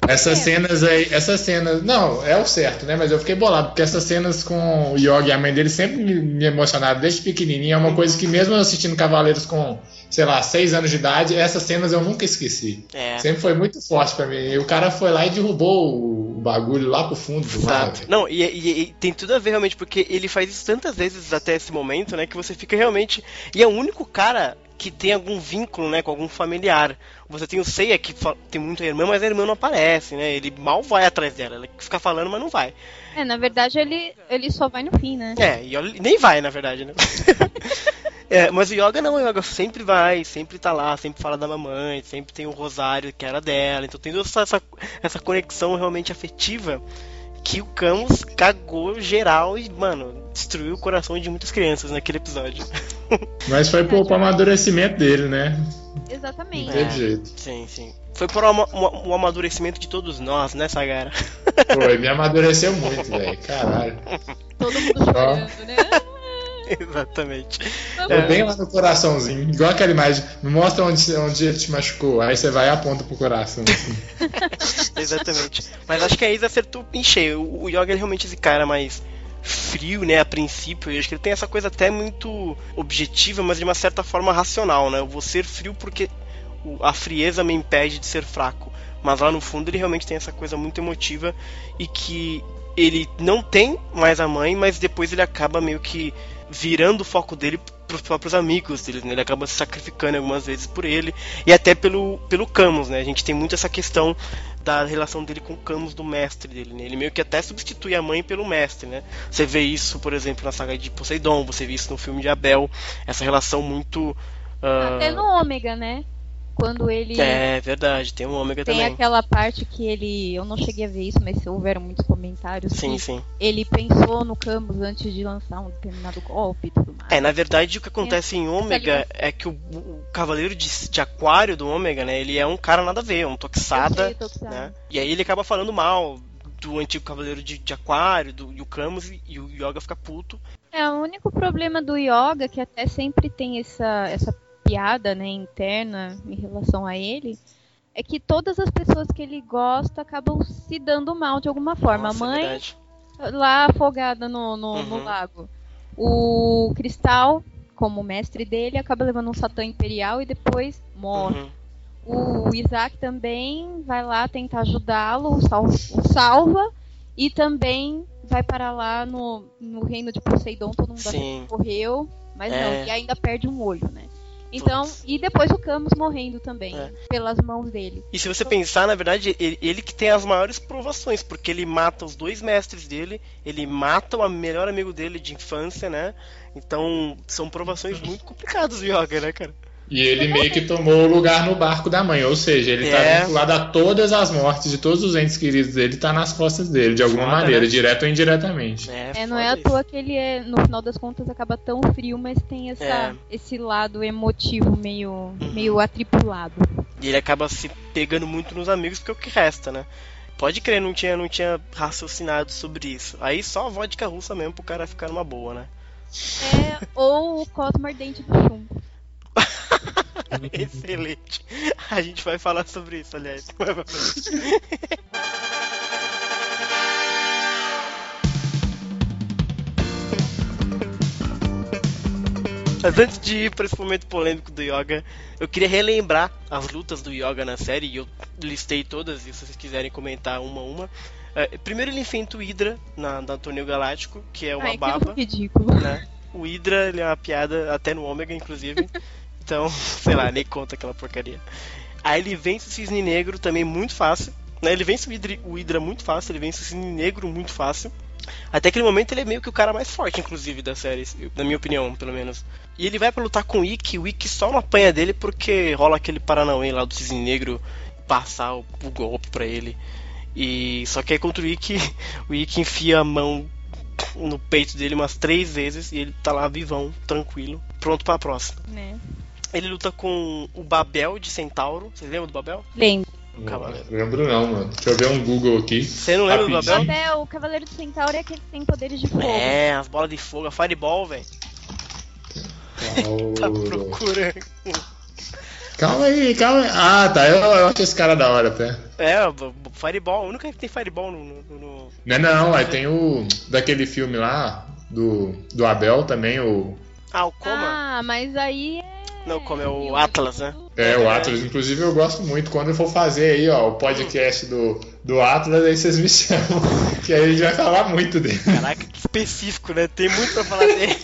S4: Essas é. cenas aí, essas cenas, não, é o certo, né? Mas eu fiquei bolado, porque essas cenas com o Yogi e a mãe dele sempre me, me emocionaram desde pequenininho. É uma coisa que, mesmo assistindo Cavaleiros com, sei lá, seis anos de idade, essas cenas eu nunca esqueci.
S1: É.
S4: Sempre foi muito forte para mim. E o cara foi lá e derrubou o bagulho lá pro fundo do mar.
S1: Não, e, e, e, tem tudo a ver realmente, porque ele faz isso tantas vezes até esse momento, né? Que você fica realmente. E é o único cara que tem algum vínculo, né, com algum familiar. Você tem o Seiya que tem muita irmã, mas a irmã não aparece, né? Ele mal vai atrás dela, ele fica falando, mas não vai.
S5: É, na verdade ele, ele só vai no fim, né?
S1: É, e nem vai, na verdade, né? É, mas o Yoga não, o Yoga sempre vai, sempre tá lá, sempre fala da mamãe, sempre tem o rosário que era dela. Então tem essa, essa, essa conexão realmente afetiva que o Camus cagou geral e, mano, destruiu o coração de muitas crianças naquele episódio.
S4: Mas foi pro, pro amadurecimento dele, né?
S5: Exatamente.
S4: Não teve jeito.
S1: Sim, sim. Foi pro o, o amadurecimento de todos nós, né, Sagara?
S4: Foi, me amadureceu muito, velho. Caralho.
S5: Todo mundo chorando, né?
S1: Exatamente.
S4: É bem lá no coraçãozinho. Igual aquela imagem. Me mostra onde, onde ele te machucou. Aí você vai e aponta pro coração. Assim.
S1: Exatamente. Mas acho que a Isa acertou em cheio. O, o Yoga é realmente esse cara mais frio, né, a princípio. Eu acho que ele tem essa coisa até muito objetiva, mas de uma certa forma racional, né? Eu vou ser frio porque a frieza me impede de ser fraco. Mas lá no fundo ele realmente tem essa coisa muito emotiva e que ele não tem mais a mãe, mas depois ele acaba meio que virando o foco dele para os próprios amigos dele, né? Ele acaba se sacrificando algumas vezes por ele e até pelo, pelo Camus, né? A gente tem muito essa questão da relação dele com o Camus do mestre dele, né? Ele meio que até substitui a mãe pelo mestre, né? Você vê isso, por exemplo, na saga de Poseidon, você vê isso no filme de Abel, essa relação muito
S5: uh... até no Ômega, né? Quando ele.
S1: É verdade, tem um ômega
S5: tem
S1: também.
S5: Tem aquela parte que ele. Eu não cheguei a ver isso, mas houveram muitos comentários.
S1: Sim, sim.
S5: Ele pensou no Camus antes de lançar um determinado golpe e tudo mais.
S1: É, na verdade o que acontece em ômega é que o, o Cavaleiro de, de, Aquário do ômega, né? Ele é um cara nada a ver, um toxada.
S5: Sei, toxada.
S1: Né? E aí ele acaba falando mal do antigo Cavaleiro de, de Aquário, do e o Camus, e o Yoga fica puto.
S5: É, o único problema do Yoga, que até sempre tem essa, essa piada né, interna em relação a ele é que todas as pessoas que ele gosta acabam se dando mal de alguma forma.
S1: Nossa,
S5: a mãe
S1: verdade.
S5: lá afogada no, no, uhum. no, lago. O Cristal, como mestre dele, acaba levando um Satã Imperial e depois morre. Uhum. O Isaac também vai lá tentar ajudá-lo, o, sal, o salva e também vai para lá no, no reino de Poseidon, todo mundo morreu, mas é. não, e ainda perde um olho, né? Então, e depois o Camus morrendo também, é. pelas mãos dele.
S1: E se você pensar, na verdade, ele, ele, que tem as maiores provações, porque ele mata os dois mestres dele, ele mata o melhor amigo dele de infância, né? Então, são provações muito complicadas do Yoga, né, cara?
S4: E ele meio que tomou o lugar no barco da mãe, ou seja, ele está é. vinculado a todas as mortes de todos os entes queridos dele, está nas costas dele, de alguma foda, maneira, né? direto ou indiretamente.
S5: É, é não é à toa que ele é, no final das contas, acaba tão frio, mas tem essa, é. esse lado emotivo meio, uhum. meio atripulado.
S1: E ele acaba se pegando muito nos amigos, porque é o que resta, né? Pode crer, não tinha, não tinha raciocinado sobre isso. Aí só a vodka russa mesmo pro cara ficar numa boa, né?
S5: É, ou o Cosmo Ardente do Chumbo.
S1: Excelente. A gente vai falar sobre isso, aliás. Mas antes de ir para esse momento polêmico do Yoga, eu queria relembrar as lutas do Yoga na série, e eu listei todas, e se vocês quiserem comentar uma a uma. Uh, primeiro ele enfrenta o Hydra na, na Torneio Galáctico, que é uma
S5: Ai,
S1: baba.
S5: Que ridículo.
S1: Né? O Hydra ele é uma piada até no Ômega, inclusive. Então, sei lá, nem conta aquela porcaria. Aí ele vence o Cisne Negro também muito fácil. Né? Ele vence o Hydra, muito fácil, ele vence o Cisne Negro muito fácil. Até aquele momento ele é meio que o cara mais forte, inclusive, da série, na minha opinião, pelo menos. E ele vai para lutar com o Ikki, o Ikki só não apanha dele porque rola aquele Paranauê lá do Cisne Negro passar o, o golpe para ele. E só que aí contra o Ikki, o Ikki enfia a mão no peito dele umas três vezes e ele tá lá vivão, tranquilo, pronto para a próxima.
S5: Né?
S1: Ele luta com o Babel de Centauro. Vocês lembram do Babel?
S5: Lembro.
S4: Não, lembro não, mano. Deixa eu ver um Google aqui.
S1: Você não lembra
S5: Rapidinho. do Babel? Babel, o Cavaleiro de Centauro é aquele que tem poderes de fogo.
S1: É, as bolas de fogo, a Fireball, velho. tá procurando.
S4: Calma aí, calma aí. Ah, tá. Eu, eu acho esse cara da hora até.
S1: É, Fireball. O único que tem Fireball no. no, no...
S4: Não, é não. Aí tem o. Daquele filme lá. Do, do Abel também, o.
S1: Ah, o Coma?
S5: Ah, mas aí é.
S1: Não, como é o Atlas, né?
S4: É, o Atlas. Inclusive eu gosto muito. Quando eu for fazer aí, ó, o podcast do, do Atlas, aí vocês me chamam. Que aí a gente vai falar muito dele.
S1: Caraca, que específico, né? Tem muito pra falar dele.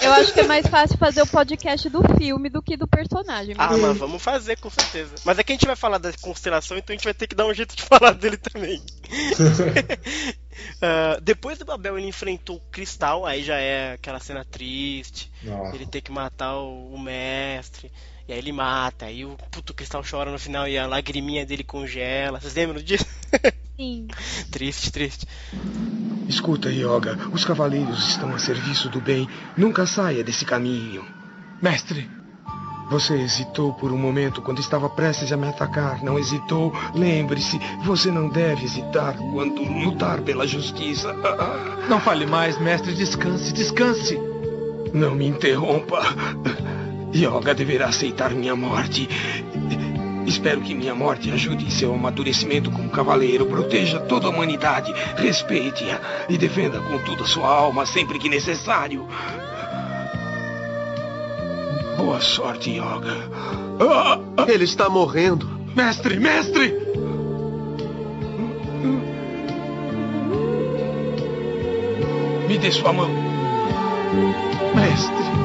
S5: Eu acho que é mais fácil fazer o podcast do filme do que do personagem.
S1: Ah, mas vamos fazer, com certeza. Mas é que a gente vai falar da constelação, então a gente vai ter que dar um jeito de falar dele também. Uh, depois do Babel ele enfrentou o Cristal, aí já é aquela cena triste. Nossa. Ele tem que matar o, o, mestre. E aí ele mata, aí o puto Cristal chora no final e a lagriminha dele congela. Vocês lembram disso?
S5: Sim.
S1: triste, triste.
S10: Escuta, Yoga, os cavaleiros estão a serviço do bem. Nunca saia desse caminho.
S8: Mestre,
S10: você hesitou por um momento quando estava prestes a me atacar. Não hesitou? Lembre-se, você não deve hesitar quando lutar pela justiça.
S8: Não fale mais, mestre. Descanse, descanse.
S10: Não me interrompa. Yoga deverá aceitar minha morte. Espero que minha morte ajude em seu amadurecimento como cavaleiro. Proteja toda a humanidade, respeite-a e defenda com toda a sua alma sempre que necessário. Boa sorte, Yoga.
S11: Ele está morrendo.
S10: Mestre, mestre! Me dê sua mão. Mestre.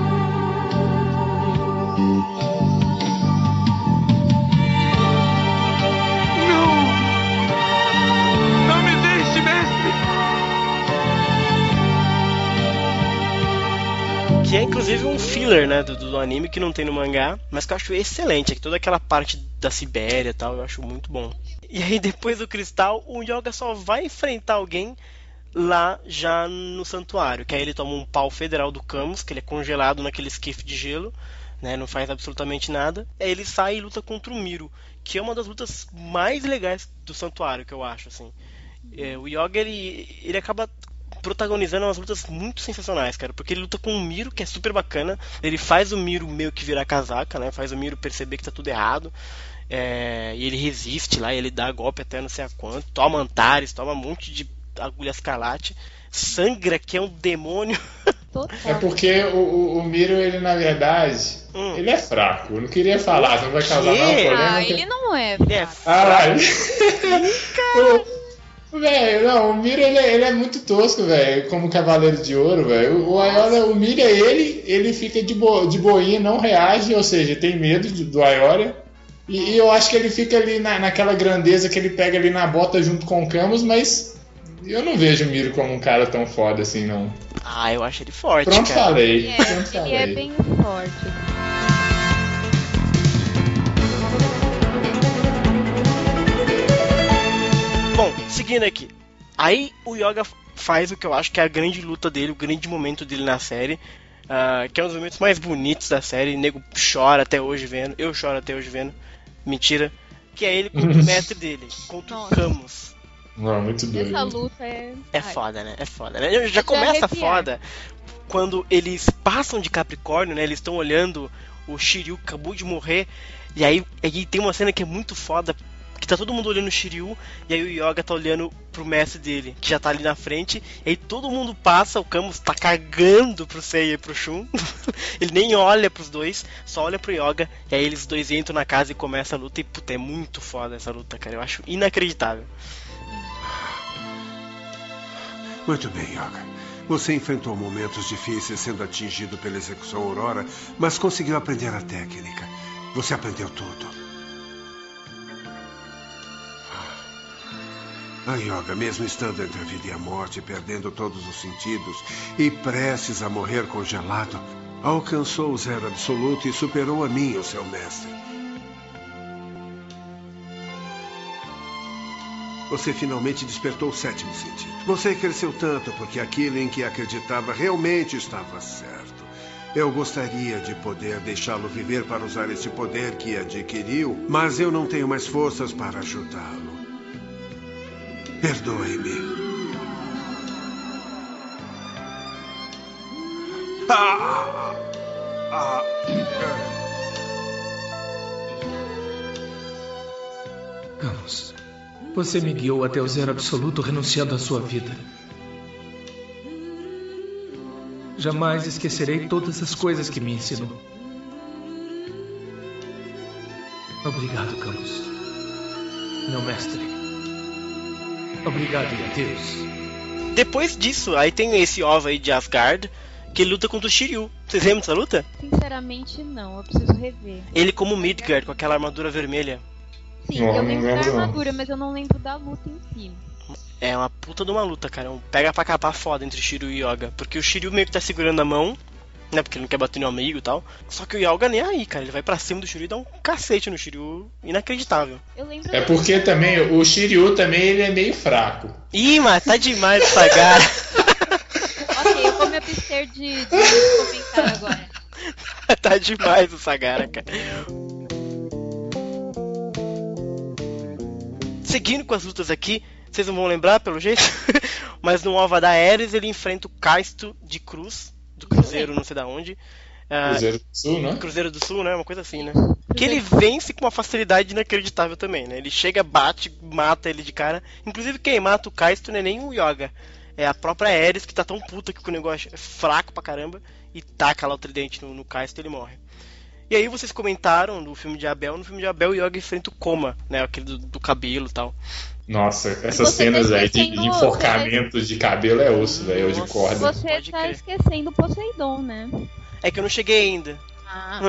S1: Que é inclusive um filler, né, do, do, anime que não tem no mangá, mas que eu acho excelente, é que toda aquela parte da Sibéria e tal, eu acho muito bom. E aí depois do cristal, o Yoga só vai enfrentar alguém lá já no santuário, que aí ele toma um pau federal do Camus, que ele é congelado naquele esquife de gelo, né, não faz absolutamente nada. Aí ele sai e luta contra o Miro, que é uma das lutas mais legais do santuário, que eu acho, assim. É, o Yoga ele, ele acaba protagonizando umas lutas muito sensacionais, cara. Porque ele luta com o Miro, que é super bacana. Ele faz o Miro meio que virar casaca, né? Faz o Miro perceber que tá tudo errado. É, e ele resiste lá, ele dá golpe até não sei a quanto. Toma Antares, toma um monte de agulha escalate. Sangra, que é um demônio.
S4: É porque o, o, o, Miro, ele na verdade, hum. ele é fraco. Eu não queria falar, não vai causar mal problema.
S5: Ah, ele não é. Ele é
S4: fraco. Ah, Velho, não, o Mira ele, é, ele é muito tosco, velho, como Cavaleiro de Ouro, velho. O Aioria, o Mira, ele, ele fica de, bo, de boinha, não reage, ou seja, tem medo de, do Aioria. E, e, eu acho que ele fica ali na, naquela grandeza que ele pega ali na bota junto com o Camus, mas eu não vejo o Miro como um cara tão foda assim, não.
S1: Ah, eu acho ele forte,
S4: Pronto,
S1: cara.
S4: falei.
S5: É,
S4: Pronto,
S5: ele
S4: falei.
S5: é bem forte.
S1: Seguindo aqui. Aí o Yoga faz o que eu acho que é a grande luta dele, o grande momento dele na série. Uh, que é um dos momentos mais bonitos da série. O nego chora até hoje vendo. Eu choro até hoje vendo. Mentira. Que é ele contra o mestre dele, contra Nossa. o Camus.
S4: Não, muito doido.
S5: Essa luta é.
S1: É foda, né? É foda, né? Já começa foda quando eles passam de Capricórnio, né? Eles estão olhando o Shiryu acabou de morrer. E aí, aí tem uma cena que é muito foda que tá todo mundo olhando o Shiryu, e aí o Yoga tá olhando pro mestre dele, que já tá ali na frente, e aí todo mundo passa, o Camus tá cagando pro Seiya e pro Shun, ele nem olha pros dois, só olha pro Yoga, e aí eles dois entram na casa e começa a luta, e puta, é muito foda essa luta, cara, eu acho inacreditável.
S11: Muito bem, Yoga. Você enfrentou momentos difíceis sendo atingido pela execução Aurora, mas conseguiu aprender a técnica. Você aprendeu tudo. A Yoga, mesmo estando entre a vida e a morte, perdendo todos os sentidos e prestes a morrer congelado, alcançou o zero absoluto e superou a mim, o seu mestre. Você finalmente despertou o sétimo sentido. Você cresceu tanto porque aquilo em que acreditava realmente estava certo. Eu gostaria de poder deixá-lo viver para usar esse poder que adquiriu, mas eu não tenho mais forças para ajudá-lo. Perdoe-me. Ah, ah,
S8: Camus, você me guiou até o zero absoluto renunciando à sua vida. Jamais esquecerei todas as coisas que me ensinou. Obrigado, Camus. Meu mestre. Obrigado adeus.
S1: Depois disso, aí tem esse OVA aí de Asgard, que ele luta contra o Shiryu. Vocês lembram dessa luta?
S5: Sinceramente, não. Eu preciso rever.
S1: Ele como Midgard, com aquela armadura vermelha.
S5: Sim, eu lembro da armadura, mas eu não lembro da luta em si.
S1: É uma puta de uma luta, cara. Um pega pra capar foda entre Shiryu e Yoga. Porque o Shiryu meio que tá segurando a mão, né? Porque ele não quer bater no amigo e tal. Só que o Yoga nem aí, cara. Ele vai pra cima do Shiryu e dá um cacete no Shiryu. Inacreditável.
S4: É porque também o Shiryu também ele é meio fraco.
S1: Ih, mas tá demais essa cara.
S5: ok, eu vou me abster de, de comentar agora.
S1: tá demais o Sagara, cara. Seguindo com as lutas aqui, vocês não vão lembrar pelo jeito, mas no Ova da Ares ele enfrenta o Caisto de Cruz, do Cruzeiro, não sei da onde.
S4: Uh, Cruzeiro do Sul, né?
S1: Cruzeiro do Sul, né? Uma coisa assim, né? Que ele vence com uma facilidade inacreditável também, né? Ele chega, bate, mata ele de cara. Inclusive, quem mata o Kaisto não é nem o Yoga. É a própria Ares que tá tão puta que o negócio é fraco pra caramba e taca lá o tridente no, no Kaisto e ele morre. E aí vocês comentaram no filme de Abel, no filme de Abel o Yoga enfrenta o Coma, né? Aquele do, do cabelo e tal.
S4: Nossa, essas cenas aí de, de enforcamentos de cabelo é osso, velho, ou de corda.
S5: Você tá crer. esquecendo Poseidon, né?
S1: É que eu não cheguei ainda.
S5: Ah,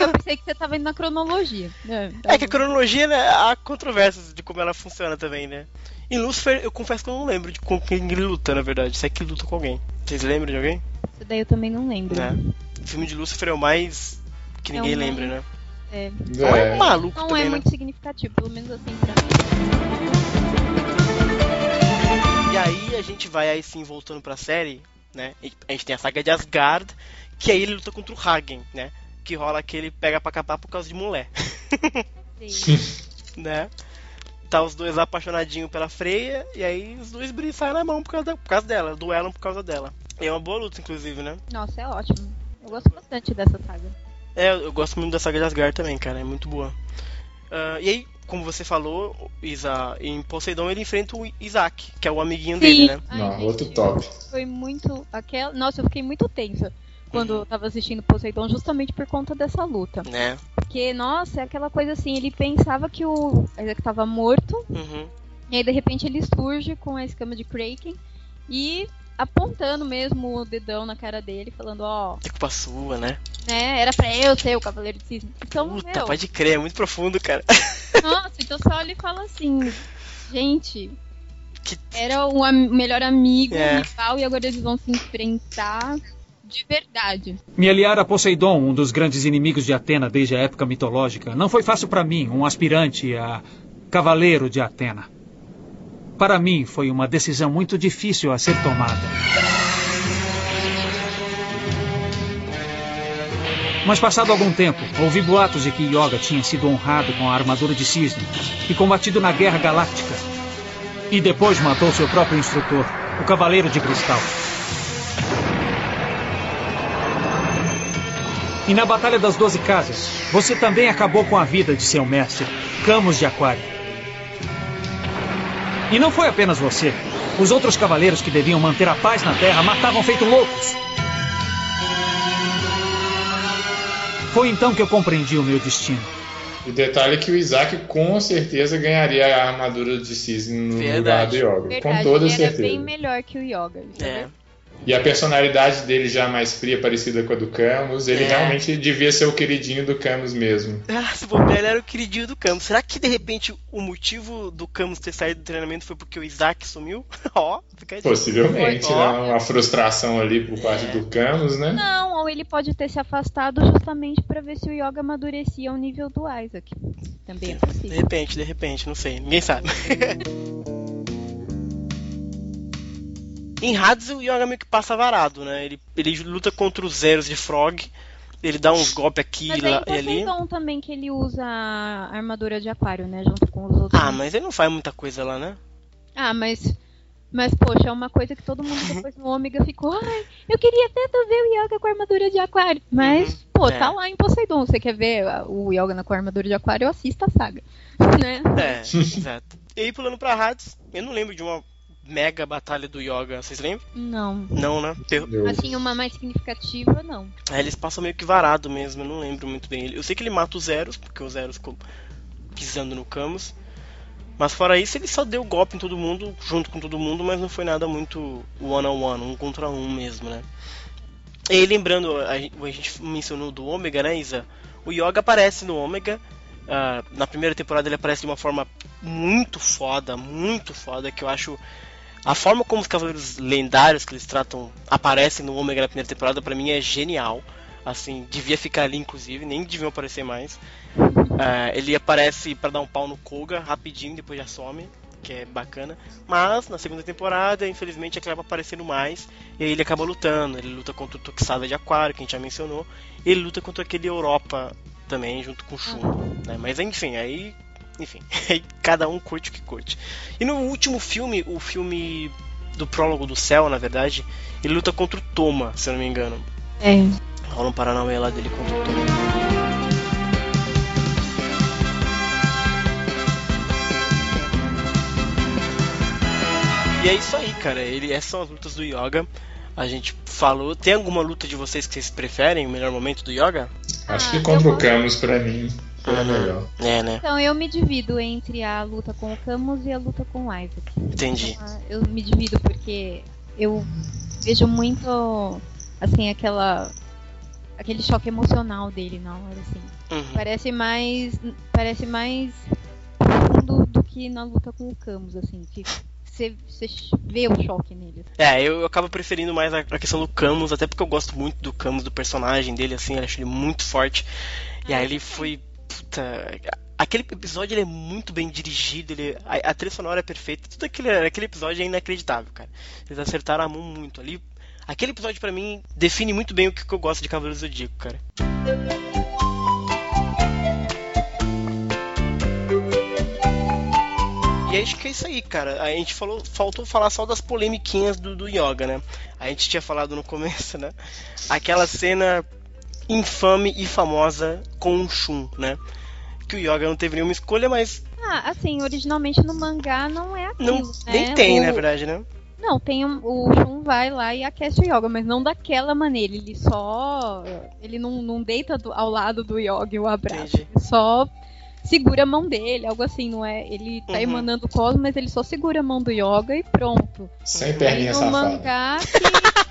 S5: eu pensei que você tava indo na cronologia.
S1: É, tá é que a cronologia, né, há controvérsias de como ela funciona também, né? Em Lucifer, eu confesso que eu não lembro de com quem ele luta, na verdade. Se é que ele luta com alguém. Vocês lembram de alguém?
S5: Isso daí eu também não lembro.
S1: É. O filme de Lucifer é o mais que ninguém é lembra, né?
S5: É.
S1: É. maluco
S5: não
S1: também,
S5: é
S1: né?
S5: muito significativo, pelo menos assim pra mim.
S1: E aí a gente vai aí sim voltando pra série, né? A gente tem a saga de Asgard, que aí ele luta contra o Hagen, né? Que rola aquele pega pra capar por causa de mulher. né? Tá os dois apaixonadinhos pela Freya, e aí os dois saem na mão por causa, da, por causa dela, duelam por causa dela. E é uma boa luta, inclusive, né?
S5: Nossa, é ótimo. Eu gosto bastante dessa saga.
S1: É, eu gosto muito da saga de Asgard também, cara, é muito boa. Uh, e aí, como você falou, Isa, em Poseidon ele enfrenta o Isaac, que é o amiguinho
S5: Sim.
S1: dele, né?
S5: Ai,
S4: Não,
S5: gente,
S4: outro top.
S5: Foi muito. Aquela... Nossa, eu fiquei muito tensa quando eu tava assistindo Poseidon, justamente por conta dessa luta.
S1: Né?
S5: Porque, nossa, é aquela coisa assim, ele pensava que o Isaac tava morto,
S1: Uhum.
S5: e aí de repente ele surge com a escama de Kraken e apontando mesmo o dedão na cara dele, falando, ó,
S1: É culpa sua, né?
S5: né, era pra eu ser o Cavaleiro de Cisne. Então,
S1: Puta,
S5: meu,
S1: pode crer, é muito profundo, cara.
S5: nossa, então você olha e fala assim, gente,
S1: Que-
S5: era o am- melhor amigo,
S1: É.
S5: rival, e agora eles vão se enfrentar de verdade.
S12: Me aliar a Poseidon, um dos grandes inimigos de Atena desde a época mitológica, não foi fácil para mim, um aspirante a cavaleiro de Atena. Para mim, foi uma decisão muito difícil a ser tomada. Mas passado algum tempo, ouvi boatos de que Yoga tinha sido honrado com a armadura de cisne e combatido na Guerra Galáctica. E depois matou seu próprio instrutor, o Cavaleiro de Cristal. E na Batalha das Doze Casas, você também acabou com a vida de seu mestre, Camus de Aquário. E não foi apenas você. Os outros cavaleiros que deviam manter a paz na Terra matavam feito loucos. Foi então que eu compreendi o meu destino.
S4: O detalhe é que o Isaac com certeza ganharia a armadura de cisne no lugar
S1: Verdade.
S4: do Yoga.
S5: Verdade,
S4: com toda
S5: ele era
S4: certeza.
S5: bem melhor que o Yoga.
S1: É.
S4: E a personalidade dele já mais fria, parecida com a do Camus, ele
S1: É.
S4: realmente devia ser o queridinho do Camus mesmo.
S1: Ah, se bobear, ele era o queridinho do Camus. Será que de repente o motivo do Camus ter saído do treinamento foi porque o Isaac sumiu? Ó, fica aí.
S4: Possivelmente, né? Uma frustração ali por parte
S1: É.
S4: do Camus, né?
S5: Não, ou ele pode ter se afastado justamente pra ver se o Yoga amadurecia ao nível do Isaac. Também é
S1: De
S5: possível.
S1: repente, de repente, não sei. Ninguém sabe. em Hades, o Yoga meio que passa varado, né? Ele, ele luta contra os Zeros de Frog. Ele dá uns golpes aqui
S5: Mas
S1: e
S5: é
S1: lá
S5: em
S1: e ali.
S5: Poseidon também que ele usa a armadura de aquário, né? Junto com os outros.
S1: Ah, mas ele não faz muita coisa lá, né?
S5: Ah, mas. Mas, poxa, é uma coisa que todo mundo depois no Ômega ficou. Ai, eu queria tanto ver o Yoga com a armadura de aquário. Mas, pô,
S1: É.
S5: tá lá em Poseidon. Você quer ver o Yoga com a armadura de aquário? Assista a saga. Né?
S1: É, exato. E aí, pulando pra Hades, eu não lembro de uma mega batalha do Yoga, vocês lembram?
S5: Não.
S1: Não, né?
S5: Assim, uma mais significativa, não.
S1: É, eles passam meio que varado mesmo, eu não lembro muito bem. Eu sei que ele mata os Zeros, porque os Zeros ficou pisando no Camus. Mas fora isso, ele só deu golpe em todo mundo, junto com todo mundo, mas não foi nada muito one on one, um contra um mesmo, né? E lembrando, a gente mencionou do Ômega, né, Isa? O Yoga aparece no Ômega. Uh, na primeira temporada ele aparece de uma forma muito foda, muito foda, que eu acho. A forma como os cavaleiros lendários que eles tratam aparecem no Ômega na primeira temporada, para mim é genial. Assim, devia ficar ali, inclusive, nem deviam aparecer mais. Uh, ele aparece para dar um pau no Koga rapidinho, depois já some que é bacana. Mas na segunda temporada, infelizmente, acaba aparecendo mais. E aí ele acaba lutando. Ele luta contra o Toxada de Aquário, que a gente já mencionou. Ele luta contra aquele Europa também, junto com o Shun. Né? Mas enfim, aí. Enfim, cada um curte o que curte. E no último filme, o filme do prólogo do céu, na verdade, ele luta contra o Toma, se eu não me engano.
S5: É.
S1: Rola um Paranauê lá dele contra o Toma. E é isso aí, cara. Ele, essas são as lutas do Yoga. A gente falou. Tem alguma luta de vocês que vocês preferem, o melhor momento do Yoga?
S4: Acho ah, que contra o Camus, pra mim, uhum. melhor.
S1: É, né?
S5: Então eu me divido entre a luta com o Camus e a luta com o Isaac.
S1: Entendi.
S5: Então, eu me divido porque eu vejo muito, assim, aquela. aquele choque emocional dele na hora, assim. Uhum. Parece mais. Parece mais profundo do que na luta com o Camus, assim. Que você, vê o choque nele.
S1: É, eu, eu acabo preferindo mais a, a, questão do Camus, até porque eu gosto muito do Camus, do personagem dele, assim, eu acho ele muito forte. E aí ele foi. Puta. Aquele episódio ele é muito bem dirigido, ele, a, a trilha sonora é perfeita, tudo aquele, aquele episódio é inacreditável, cara. Eles acertaram a mão muito ali. Aquele episódio para mim define muito bem o que, que eu gosto de Cavaleiros do Zodíaco, cara. E acho que é isso aí, cara. A gente falou, faltou falar só das polemiquinhas do, do Yoga, né? A gente tinha falado no começo, né? Aquela cena infame e famosa com o Shun, né? Que o Yoga não teve nenhuma escolha, mas.
S5: Ah, assim, originalmente no mangá não é aquilo. Não,
S1: né? Nem tem, o... na verdade, né?
S5: Não, tem um, o Shun vai lá e aquece o Yoga, mas não daquela maneira. Ele só. Ele não, não deita do, ao lado do Yoga e o abraço. Ele só segura a mão dele, algo assim, não é? Ele tá uhum. emanando cosmo, mas ele só segura a mão do Yoga e pronto.
S4: Sem perninha
S5: no mangá que,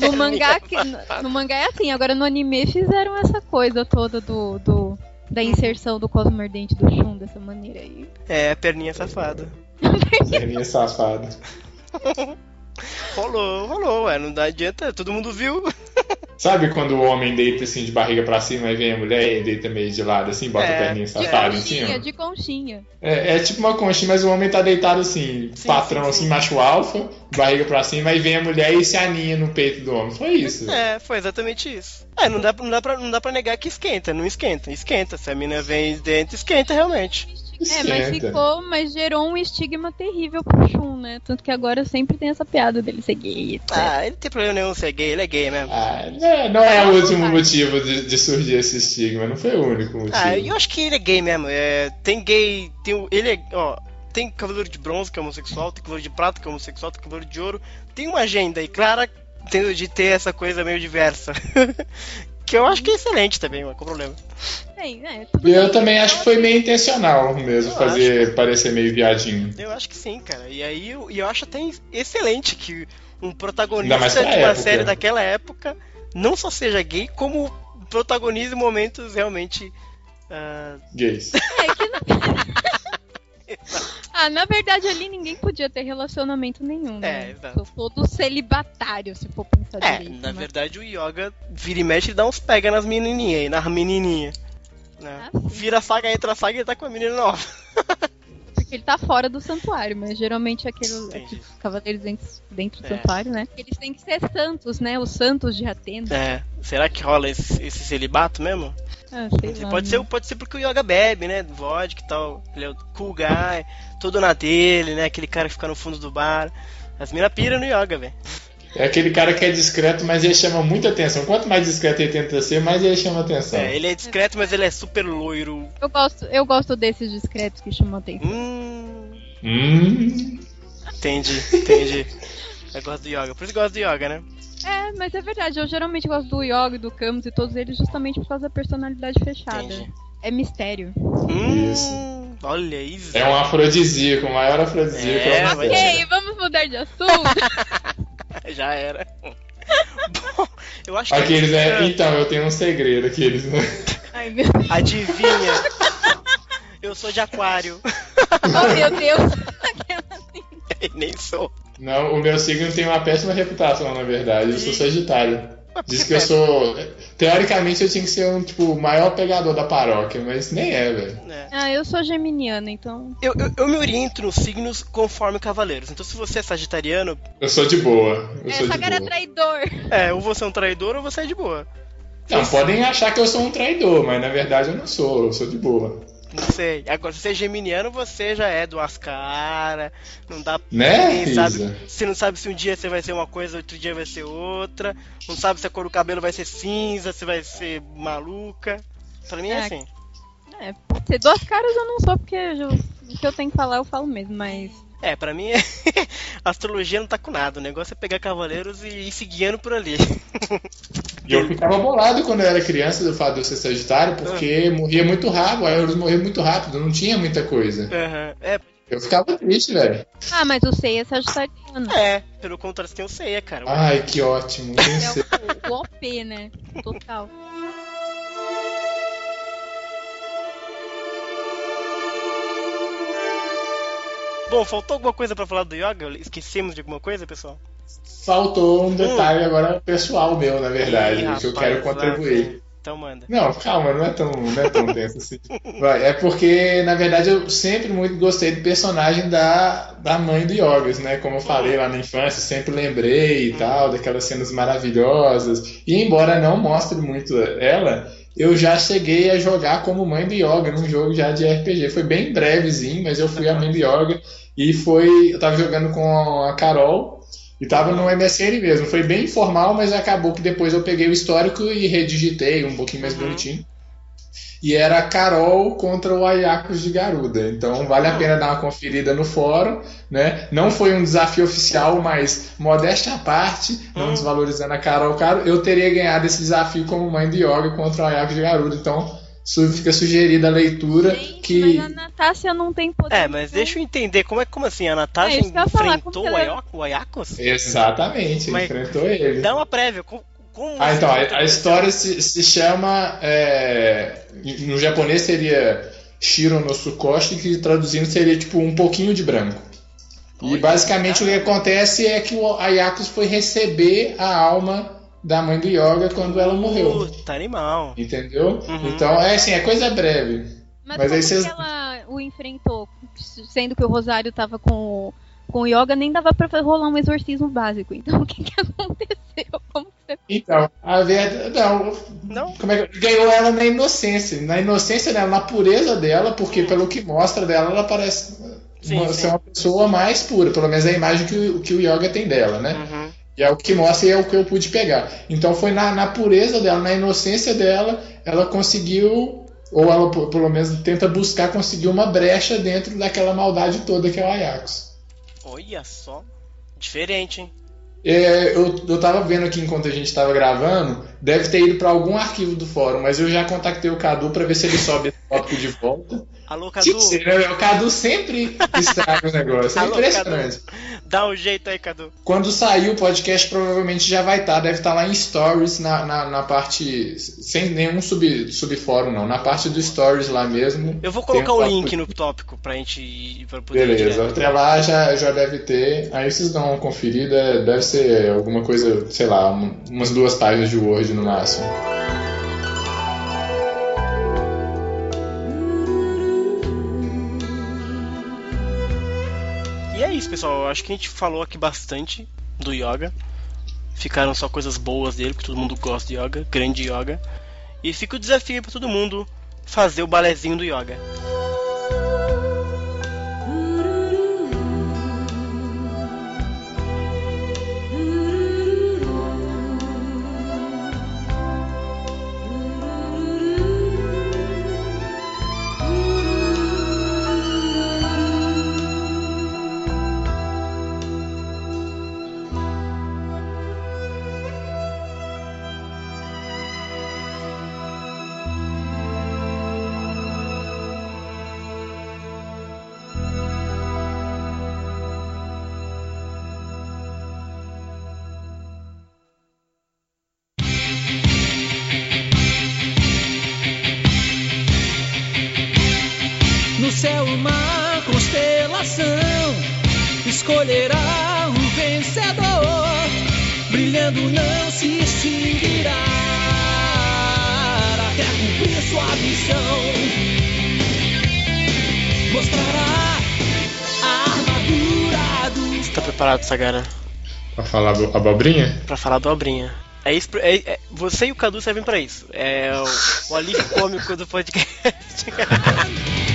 S5: no mangá que, no mangá é assim, agora no anime fizeram essa coisa toda do, do da inserção do cosmo ardente do Shun dessa maneira aí.
S1: É, perninha safada.
S4: perninha safada.
S1: rolou, rolou, ué, não dá adianta, todo mundo viu.
S4: Sabe quando o homem deita assim de barriga para cima e vem a mulher e deita meio de lado assim, bota é, a perninha safada em cima?
S5: De conchinha.
S4: É, é, tipo uma conchinha, mas o homem tá deitado assim, sim, patrão sim, sim. assim, macho alfa, barriga para cima, e vem a mulher e se aninha no peito do homem. Foi isso.
S1: É, foi exatamente isso. É, não dá, não dá, pra, não dá pra negar que esquenta, não esquenta, esquenta. Se a mina vem dentro, esquenta realmente.
S5: É, mas ficou, mas gerou um estigma terrível pro Shun, né? Tanto que agora sempre tem essa piada dele ser gay. Etc.
S1: Ah, ele não tem problema nenhum ser gay, ele é gay mesmo.
S4: Ah, não, não é, o último motivo de, de, surgir esse estigma, não foi o único motivo.
S1: Ah, eu acho que ele é gay mesmo. É, tem gay, tem ele é, ó, tem cavaleiro de bronze que é homossexual, tem cavaleiro de prata que é homossexual, tem cavaleiro de ouro. Tem uma agenda aí clara de ter essa coisa meio diversa. Que eu acho que é excelente também, mas qual o problema?
S5: Sim, é,
S4: eu também acho que foi meio intencional mesmo, eu fazer acho. parecer meio viadinho.
S1: Eu acho que sim, cara. E aí eu, eu acho até excelente que um protagonista de uma época. série daquela época não só seja gay, como protagonize momentos realmente uh...
S4: gays.
S5: É que não... ah, na verdade ali ninguém podia ter relacionamento nenhum, né? É, exato. Sou todo celibatário, se for pensar
S1: é,
S5: direito.
S1: na verdade o Yoga vira e mexe e dá uns pega nas menininhas aí, nas menininhas. Né? Ah, vira a saga, entra a saga e tá com a menina nova.
S5: Porque ele tá fora do santuário, mas geralmente aqueles, aqueles cavaleiros dentro, dentro do é. santuário, né? Eles têm que ser santos, né? Os santos de Atenas.
S1: É. Será que rola esse, esse celibato mesmo?
S5: Ah, sei lá,
S1: pode,
S5: né?
S1: ser, pode ser porque o Yoga bebe, né? Vodka e tal. Ele é o cool guy, todo na dele, né? Aquele cara que fica no fundo do bar. As minas piram no Yoga, velho.
S4: É aquele cara que é discreto, mas ele chama muita atenção. Quanto mais discreto ele tenta ser, mais ele chama atenção.
S1: É, ele é discreto, mas ele é super loiro.
S5: Eu gosto, eu gosto desses discretos que chamam atenção.
S1: Hum.
S4: Hum.
S1: Entendi, entendi. eu gosto do Yoga. Por isso eu gosto do Yoga, né?
S5: É, mas é verdade. Eu geralmente gosto do Yoga e do Camus e todos eles justamente por causa da personalidade fechada. Entendi. É mistério.
S1: Hum, isso. Olha isso.
S4: É um afrodisíaco, o maior afrodisíaco. É,
S5: é ok, vamos mudar de assunto.
S1: Já era. Bom, Eu acho que
S4: Aqueles,
S1: é...
S4: é, então, eu tenho um segredo, aqueles, né?
S5: Ai, meu
S1: Adivinha? Eu sou de aquário.
S5: Oh, meu Deus.
S1: Nem sou.
S4: Não, o meu signo tem uma péssima reputação, na verdade. Eu sou Sagitário. Diz que eu sou. Teoricamente eu tinha que ser um, tipo, o maior pegador da paróquia, mas nem é, velho.
S5: Ah, eu sou geminiana, então.
S1: Eu, eu, eu me oriento nos signos conforme cavaleiros. Então se você é sagitariano.
S4: Eu sou de boa. Eu sou
S5: Essa
S4: de
S5: cara é
S4: boa.
S5: traidor.
S1: É, ou você é um traidor ou você é de boa.
S4: Não, podem achar que eu sou um traidor, mas na verdade eu não sou, eu sou de boa.
S1: Não sei. Agora, se você é geminiano, você já é duas caras. Não dá.
S4: Né,
S1: Ninguém sabe. Você não sabe se um dia você vai ser uma coisa, outro dia vai ser outra. Não sabe se a cor do cabelo vai ser cinza, se vai ser maluca. Pra mim é,
S5: É.
S1: assim.
S5: É, ser duas caras eu não sou, porque eu- o que eu tenho que falar eu falo mesmo, mas.
S1: É, pra mim, astrologia não tá com nada. O negócio é pegar cavaleiros e ir se guiando por ali.
S4: E eu ficava bolado quando eu era criança do fato de eu ser Sagitário, porque morria muito rápido, a Euros morria muito rápido, não tinha muita coisa.
S1: Aham. É,
S4: Eu ficava triste, velho.
S5: Ah, mas o Sei é sagitariano.
S1: é, pelo contrário, tem o Ceia, cara.
S4: Ai, que ótimo.
S5: É o, o OP, né? Total.
S1: Bom, faltou alguma coisa pra falar do yoga? Esquecemos de alguma coisa, pessoal?
S4: Faltou um detalhe agora pessoal meu, na verdade,
S1: Ih,
S4: que eu
S1: rapaz,
S4: quero contribuir.
S1: Então manda.
S4: Não, calma, não é tão, não é tão tenso assim. Vai, é porque, na verdade, eu sempre muito gostei do personagem da, da mãe do Yogas, né? Como eu falei lá na infância, sempre lembrei e tal, daquelas cenas maravilhosas. E embora não mostre muito ela, eu já cheguei a jogar como mãe do Yoga num jogo já de RPG. Foi bem brevezinho, mas eu fui a mãe do Yoga e foi. Eu tava jogando com a Carol. E tava no MSN mesmo, foi bem informal, mas acabou que depois eu peguei o histórico e redigitei um pouquinho mais bonitinho. E era a Carol contra o Ayakos de Garuda. Então vale a pena dar uma conferida no fórum, né? Não foi um desafio oficial, mas modéstia à parte, não desvalorizando a Carol Caro, eu teria ganhado esse desafio como mãe de yoga contra o Ayakos de Garuda. Então fica sugerida a leitura que
S5: Mas a Natácia não tem poder.
S1: É, mas deixa eu entender, como é como assim? A Natasha
S5: É, falar,
S1: enfrentou
S5: como
S1: o
S5: ela-
S1: o Ayakos?
S4: exatamente
S1: Mas-
S4: enfrentou ele.
S1: Dá uma prévia. Como,
S4: Ah, então, a, a história se, se chama. é, no japonês seria Shiro no Tsukoshi, que traduzindo seria tipo um pouquinho de branco. E basicamente o que acontece é que o Ayakos foi receber a alma da mãe do Yoga quando ela morreu.
S1: Puta, animal.
S4: Entendeu?
S1: Uhum.
S4: Então, é assim, é coisa breve.
S5: Mas,
S4: Mas
S5: como
S4: aí vocês.
S5: que ela o enfrentou? Sendo que o Rosário tava com, o- com o Yoga, nem dava pra rolar um exorcismo básico. Então o que, que aconteceu? Como.
S4: Então, a verdade. Não. Como é que, ganhou ela na inocência. Na inocência dela, na pureza dela, porque pelo que mostra dela, ela parece uma- ser uma pessoa mais pura. Pelo menos é a imagem que o, que o Yoga tem dela, né?
S1: Uhum.
S4: E é o que mostra e é o que eu pude pegar. Então foi na, na pureza dela, na inocência dela, ela conseguiu, ou ela pelo menos tenta buscar conseguir uma brecha dentro daquela maldade toda que é o Ajax.
S1: Olha só. Diferente, hein?
S4: É, eu, eu tava vendo aqui enquanto a gente tava gravando, deve ter ido para algum arquivo do fórum, mas eu já contactei o Cadu para ver se ele sobe esse tópico de volta.
S1: Alô, Cadu.
S4: né? O Cadu sempre estraga o negócio, é
S1: Alô,
S4: impressionante.
S1: Cadu. Dá um jeito aí, Cadu.
S4: Quando sair o podcast, provavelmente já vai estar. Deve estar lá em Stories, na, na, na parte. Sem nenhum sub, subfórum, não. Na parte do Stories lá mesmo.
S1: Eu vou colocar
S4: um
S1: o link no tópico pra gente ir pra poder
S4: Beleza, até lá já, já deve ter. Aí vocês dão uma conferida. Deve ser alguma coisa, sei lá, um- umas duas páginas de Word no máximo.
S1: Isso, pessoal. Eu acho que a gente falou aqui bastante do yoga. Ficaram só coisas boas dele, porque todo mundo gosta de yoga, grande yoga. E fica o desafio pra todo mundo fazer o balezinho do yoga. Preparado, Sagara?
S4: Pra falar do abobrinha?
S1: Pra falar do Abrinha. É isso, é, é- você e o Cadu servem pra isso. É o, o alívio cômico do podcast.